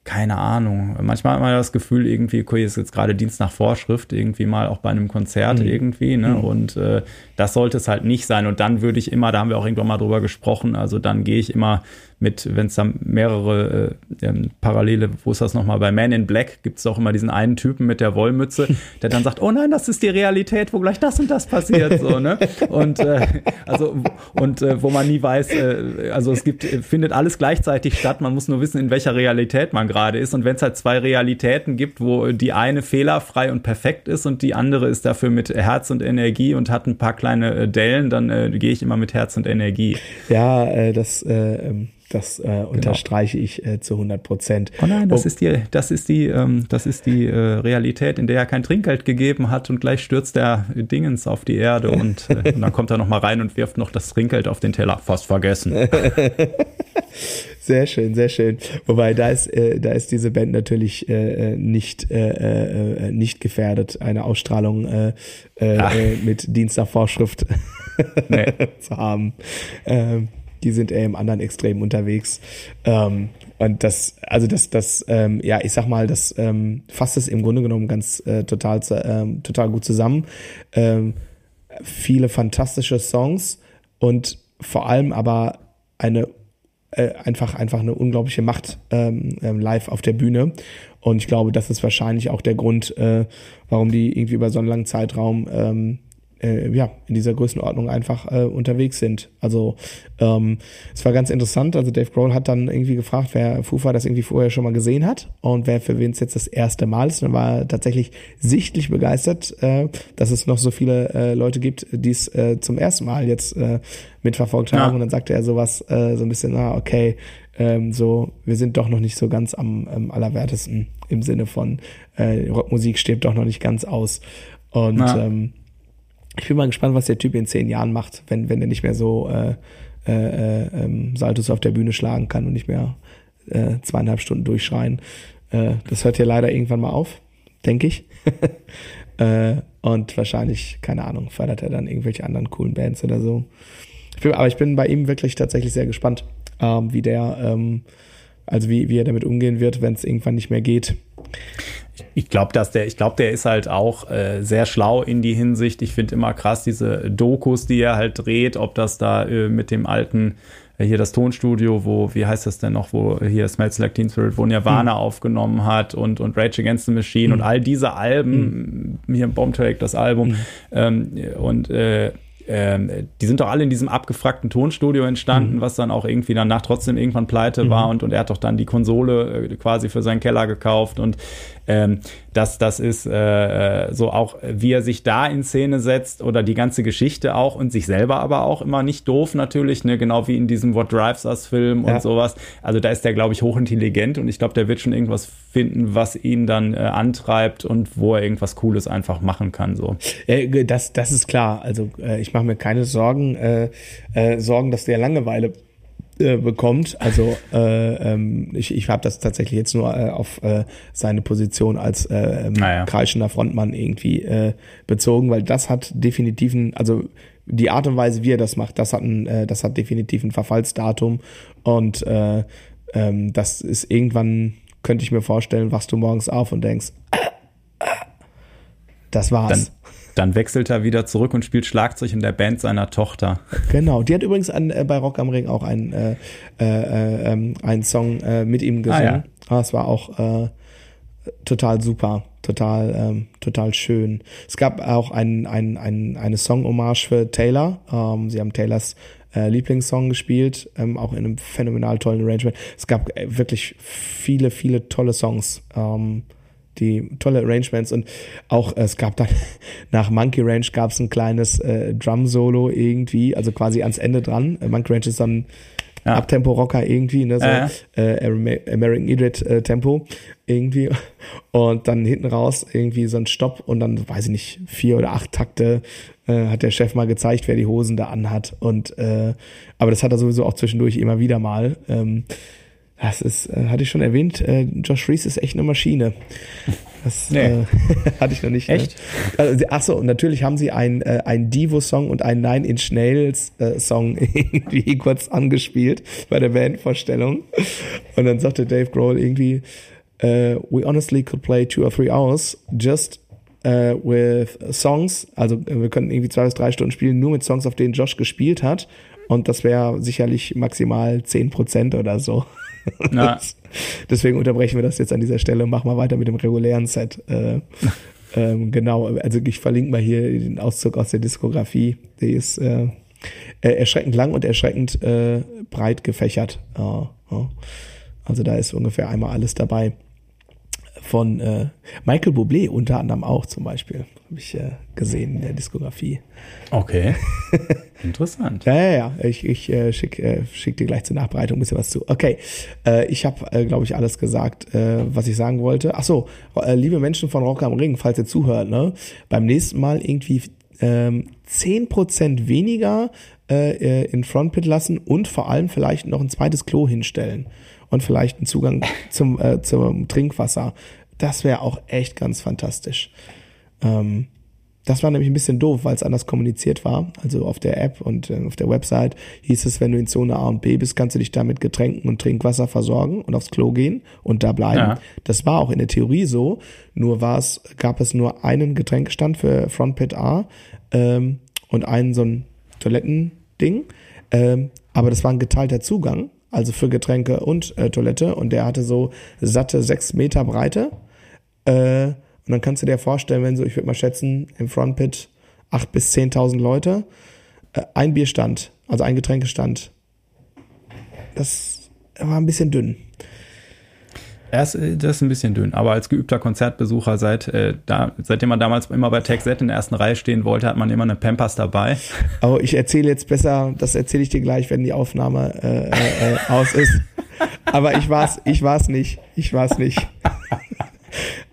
keine Ahnung. Manchmal hat man das Gefühl, irgendwie, okay, ist jetzt gerade Dienst nach Vorschrift, irgendwie mal auch bei einem Konzert mhm. irgendwie, ne? Mhm. Und äh, das sollte es halt nicht sein. Und dann würde ich immer, da haben wir auch irgendwann mal drüber gesprochen, also dann gehe ich immer mit, wenn es dann mehrere äh, ähm, Parallele, wo ist das nochmal? Bei Man in Black gibt es auch immer diesen einen Typen mit der Wollmütze, der dann sagt, oh nein, das ist die Realität, wo gleich das und das passiert, so, ne? Und äh, also und äh, wo man nie weiß, äh, also es gibt, findet alles gleichzeitig statt, man muss nur wissen, in welcher Realität man gerade ist. Und wenn es halt zwei Realitäten gibt, wo die eine fehlerfrei und perfekt ist und die andere ist dafür mit Herz und Energie und hat ein paar kleine äh, Dellen, dann äh, gehe ich immer mit Herz und Energie. Ja, äh, das äh, ähm, das äh, genau. unterstreiche ich äh, zu 100 Prozent. Oh nein, das oh. ist die, das ist die, ähm, das ist die äh, Realität, in der er kein Trinkgeld gegeben hat und gleich stürzt der Dingens auf die Erde und, äh, und dann kommt er noch mal rein und wirft noch das Trinkgeld auf den Teller. Fast vergessen. Sehr schön, sehr schön. Wobei da ist, äh, da ist diese Band natürlich äh, äh nicht äh, äh, nicht gefährdet, eine Ausstrahlung äh, äh, mit Dienst nach Vorschrift nee. zu haben. Ähm, die sind eher im anderen Extrem unterwegs. Ähm, und das, also das, das, ähm, ja, ich sag mal, das ähm, fasst es im Grunde genommen ganz äh, total, ähm, total gut zusammen. Ähm, viele fantastische Songs und vor allem aber eine äh, einfach einfach eine unglaubliche Macht ähm, ähm, live auf der Bühne. Und ich glaube das ist wahrscheinlich auch der Grund äh, warum die irgendwie über so einen langen Zeitraum ähm, äh, ja, in dieser Größenordnung einfach äh, unterwegs sind. Also ähm, es war ganz interessant. Also Dave Grohl hat dann irgendwie gefragt, wer Fufa das irgendwie vorher schon mal gesehen hat und wer für wen es jetzt das erste Mal ist. Und dann war er tatsächlich sichtlich begeistert, äh, dass es noch so viele äh, Leute gibt, die es äh, zum ersten Mal jetzt äh, mitverfolgt haben. Ja. Und dann sagte er sowas, äh, so ein bisschen, ah, okay, ähm, so, wir sind doch noch nicht so ganz am ähm, allerwertesten im Sinne von äh, Rockmusik steht doch noch nicht ganz aus. Und ähm, ich bin mal gespannt, was der Typ in zehn Jahren macht, wenn, wenn er nicht mehr so äh, äh, äh, ähm, Saltos auf der Bühne schlagen kann und nicht mehr äh, zweieinhalb Stunden durchschreien. Äh, das hört ja leider irgendwann mal auf, denke ich. äh, und wahrscheinlich, keine Ahnung, fördert er dann irgendwelche anderen coolen Bands oder so. Ich bin, aber ich bin bei ihm wirklich tatsächlich sehr gespannt, ähm, wie der, ähm, also wie, wie er damit umgehen wird, wenn es irgendwann nicht mehr geht. Ich glaube, dass der, ich glaube, der ist halt auch äh, sehr schlau in die Hinsicht. Ich finde immer krass diese Dokus, die er halt dreht, ob das da äh, mit dem alten äh, hier das Tonstudio, wo, wie heißt das denn noch, wo hier Smells Like Teen Spirit, wo Nirvana mhm. aufgenommen hat und, und Rage Against the Machine mhm. und all diese Alben, mhm. hier im Bombtrack das Album, mhm. ähm, und äh, ähm, die sind doch alle in diesem abgefragten Tonstudio entstanden, mhm. was dann auch irgendwie danach trotzdem irgendwann pleite mhm. war und, und er hat doch dann die Konsole äh, quasi für seinen Keller gekauft und ähm, das, das ist äh, so auch, wie er sich da in Szene setzt oder die ganze Geschichte auch und sich selber aber auch immer nicht doof natürlich, ne? genau wie in diesem What Drives Us Film und ja. sowas. Also da ist der, glaube ich, hochintelligent und ich glaube, der wird schon irgendwas finden, was ihn dann äh, antreibt und wo er irgendwas Cooles einfach machen kann. So. Äh, das, das ist klar. Also äh, ich mache mir keine Sorgen, äh, äh, Sorgen, dass der Langeweile äh, bekommt. Also äh, ähm, ich, ich habe das tatsächlich jetzt nur äh, auf äh, seine Position als äh, ähm, naja. kreischender Frontmann irgendwie äh, bezogen, weil das hat definitiv ein, also die Art und Weise, wie er das macht, das hat ein, äh, das hat definitiv ein Verfallsdatum und äh, ähm, das ist irgendwann, könnte ich mir vorstellen, wachst du morgens auf und denkst, das war's. Dann dann wechselt er wieder zurück und spielt Schlagzeug in der Band seiner Tochter. Genau, die hat übrigens an, äh, bei Rock am Ring auch einen, äh, äh, äh, einen Song äh, mit ihm gesungen. Ah, ja. Das war auch äh, total super, total, ähm, total schön. Es gab auch ein, ein, ein, eine Song-Hommage für Taylor. Ähm, sie haben Taylors äh, Lieblingssong gespielt, ähm, auch in einem phänomenal tollen Arrangement. Es gab äh, wirklich viele, viele tolle Songs. Ähm, die tolle Arrangements und auch es gab dann nach Monkey Ranch gab es ein kleines äh, Drum Solo irgendwie, also quasi ans Ende dran. Äh, Monkey Ranch ist dann ja. Abtempo-Rocker irgendwie, ne, so äh, American Idiot äh, Tempo irgendwie und dann hinten raus irgendwie so ein Stopp und dann, weiß ich nicht, vier oder acht Takte äh, hat der Chef mal gezeigt, wer die Hosen da anhat und äh, aber das hat er sowieso auch zwischendurch immer wieder mal. Ähm, das ist, äh, hatte ich schon erwähnt, äh, Josh Reese ist echt eine Maschine. Das nee. äh, hatte ich noch nicht. Ne? Echt? Ne? Also, achso, und natürlich haben sie ein, äh, ein Divo-Song und einen Nine Inch Nails-Song äh, irgendwie kurz angespielt bei der Bandvorstellung. Und dann sagte Dave Grohl irgendwie, uh, we honestly could play two or three hours just uh, with songs. Also wir könnten irgendwie zwei bis drei Stunden spielen, nur mit Songs, auf denen Josh gespielt hat. Und das wäre sicherlich maximal zehn Prozent oder so. Ja. Deswegen unterbrechen wir das jetzt an dieser Stelle und machen wir weiter mit dem regulären Set. Äh, ähm, genau, also ich verlinke mal hier den Auszug aus der Diskografie. Die ist äh, erschreckend lang und erschreckend äh, breit gefächert. Also da ist ungefähr einmal alles dabei von äh, Michael Bublé unter anderem auch zum Beispiel. Habe ich äh, gesehen in der Diskografie. Okay. Interessant. ja, ja, ja. Ich, ich äh, schicke äh, schick dir gleich zur Nachbereitung ein bisschen was zu. Okay. Äh, ich habe, äh, glaube ich, alles gesagt, was ich sagen wollte. Ach so, liebe Menschen von Rock am Ring, falls ihr zuhört, ne? Beim nächsten Mal irgendwie ähm, 10% weniger in Frontpit lassen und vor allem vielleicht noch ein zweites Klo hinstellen und vielleicht einen Zugang zum, äh, zum Trinkwasser. Das wäre auch echt ganz fantastisch. Ähm, das war nämlich ein bisschen doof, weil es anders kommuniziert war. Also auf der App und äh, auf der Website hieß es, wenn du in Zone A und B bist, kannst du dich da mit Getränken und Trinkwasser versorgen und aufs Klo gehen und da bleiben. Ja. Das war auch in der Theorie so. Nur war es, gab es nur einen Getränkestand für Frontpit A ähm, und einen so ein Toilettending. Ähm, aber das war ein geteilter Zugang, also für Getränke und äh, Toilette. Und der hatte so satte sechs Meter Breite. Äh, und dann kannst du dir vorstellen, wenn so, ich würde mal schätzen, im Frontpit acht bis 10.000 Leute, äh, ein Bierstand, also ein Getränkestand. Das war ein bisschen dünn. Ist, das ist ein bisschen dünn, aber als geübter Konzertbesucher, seit, äh, da, seitdem man damals immer bei Tech Set in der ersten Reihe stehen wollte, hat man immer eine Pampers dabei. Aber ich erzähle jetzt besser, das erzähle ich dir gleich, wenn die Aufnahme äh, äh, äh aus ist. Aber ich war's, ich war's nicht. Ich war's nicht.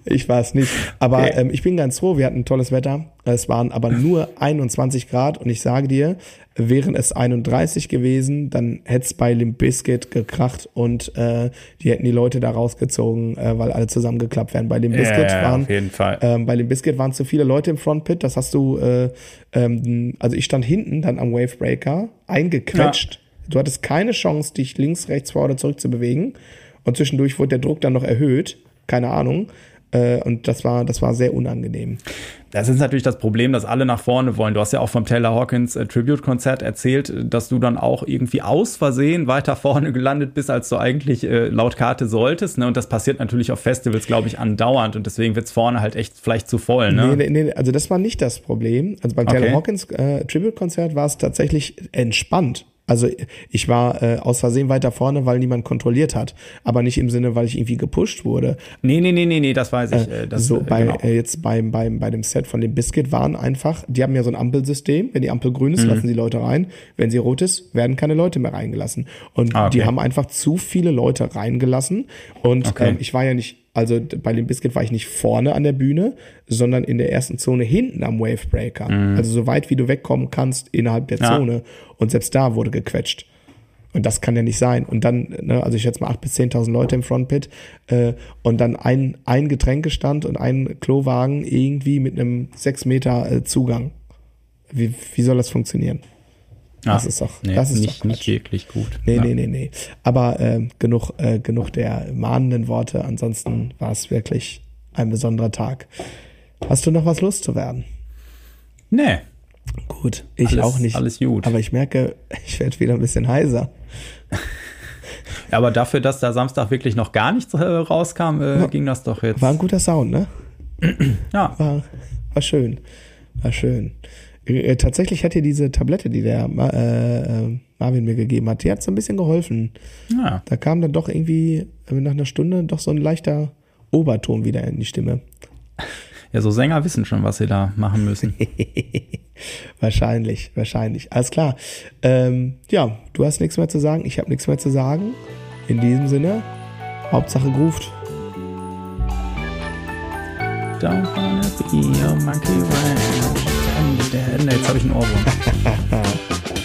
Ich weiß nicht. Aber okay. ähm, ich bin ganz froh, wir hatten tolles Wetter. Es waren aber nur 21 Grad und ich sage dir, wären es 31 gewesen, dann hätte es bei Limp Biscuit gekracht und äh, die hätten die Leute da rausgezogen, äh, weil alle zusammengeklappt wären. Bei Limp Biscuit ja, waren auf jeden Fall. Ähm, bei Limp Biscuit waren zu viele Leute im Frontpit. Das hast du, äh, ähm, also ich stand hinten dann am Wavebreaker, eingequetscht. Ja. Du hattest keine Chance, dich links, rechts, vor oder zurück zu bewegen. Und zwischendurch wurde der Druck dann noch erhöht. Keine Ahnung. Äh, und das war, das war sehr unangenehm. Das ist natürlich das Problem, dass alle nach vorne wollen. Du hast ja auch vom Taylor Hawkins äh, Tribute-Konzert erzählt, dass du dann auch irgendwie aus Versehen weiter vorne gelandet bist, als du eigentlich äh, laut Karte solltest. Ne? Und das passiert natürlich auf Festivals, glaube ich, andauernd. Und deswegen wird es vorne halt echt vielleicht zu voll. Ne? Nee, nee, also das war nicht das Problem. Also beim Taylor okay. Hawkins äh, Tribute-Konzert war es tatsächlich entspannt. Also ich war äh, aus Versehen weiter vorne, weil niemand kontrolliert hat, aber nicht im Sinne, weil ich irgendwie gepusht wurde. Nee, nee, nee, nee, nee, das weiß ich. Äh, das, so bei genau. äh, jetzt beim, beim bei dem Set von dem Biscuit waren einfach, die haben ja so ein Ampelsystem, wenn die Ampel grün ist, mhm. lassen die Leute rein, wenn sie rot ist, werden keine Leute mehr reingelassen und ah, okay. die haben einfach zu viele Leute reingelassen und okay. ähm, ich war ja nicht also bei dem Biscuit war ich nicht vorne an der Bühne, sondern in der ersten Zone hinten am Wavebreaker. Mhm. Also so weit wie du wegkommen kannst innerhalb der ja. Zone. Und selbst da wurde gequetscht. Und das kann ja nicht sein. Und dann, ne, also ich schätze mal acht bis zehntausend Leute im Frontpit äh, und dann ein, ein Getränkestand und ein Klowagen irgendwie mit einem sechs Meter äh, Zugang. Wie, wie soll das funktionieren? Das ist doch, nee, das ist nicht, doch nicht wirklich gut. Nee, ja. nee, nee, nee. Aber äh, genug, äh, genug der mahnenden Worte. Ansonsten war es wirklich ein besonderer Tag. Hast du noch was loszuwerden? Nee. Gut, ich alles, auch nicht. Alles gut. Aber ich merke, ich werde wieder ein bisschen heiser. ja, aber dafür, dass da Samstag wirklich noch gar nichts äh, rauskam, äh, ja, ging das doch jetzt. War ein guter Sound, ne? ja. War, war schön. War schön. Äh, tatsächlich hat dir diese Tablette, die der äh, äh, Marvin mir gegeben hat, die hat so ein bisschen geholfen. Ja. Da kam dann doch irgendwie äh, nach einer Stunde doch so ein leichter Oberton wieder in die Stimme. Ja, so Sänger wissen schon, was sie da machen müssen. wahrscheinlich, wahrscheinlich. Alles klar. Ähm, ja, du hast nichts mehr zu sagen, ich habe nichts mehr zu sagen. In diesem Sinne, Hauptsache groovt. Don't wanna be a monkey ranch. Jetzt habe ich einen Ohrwurm.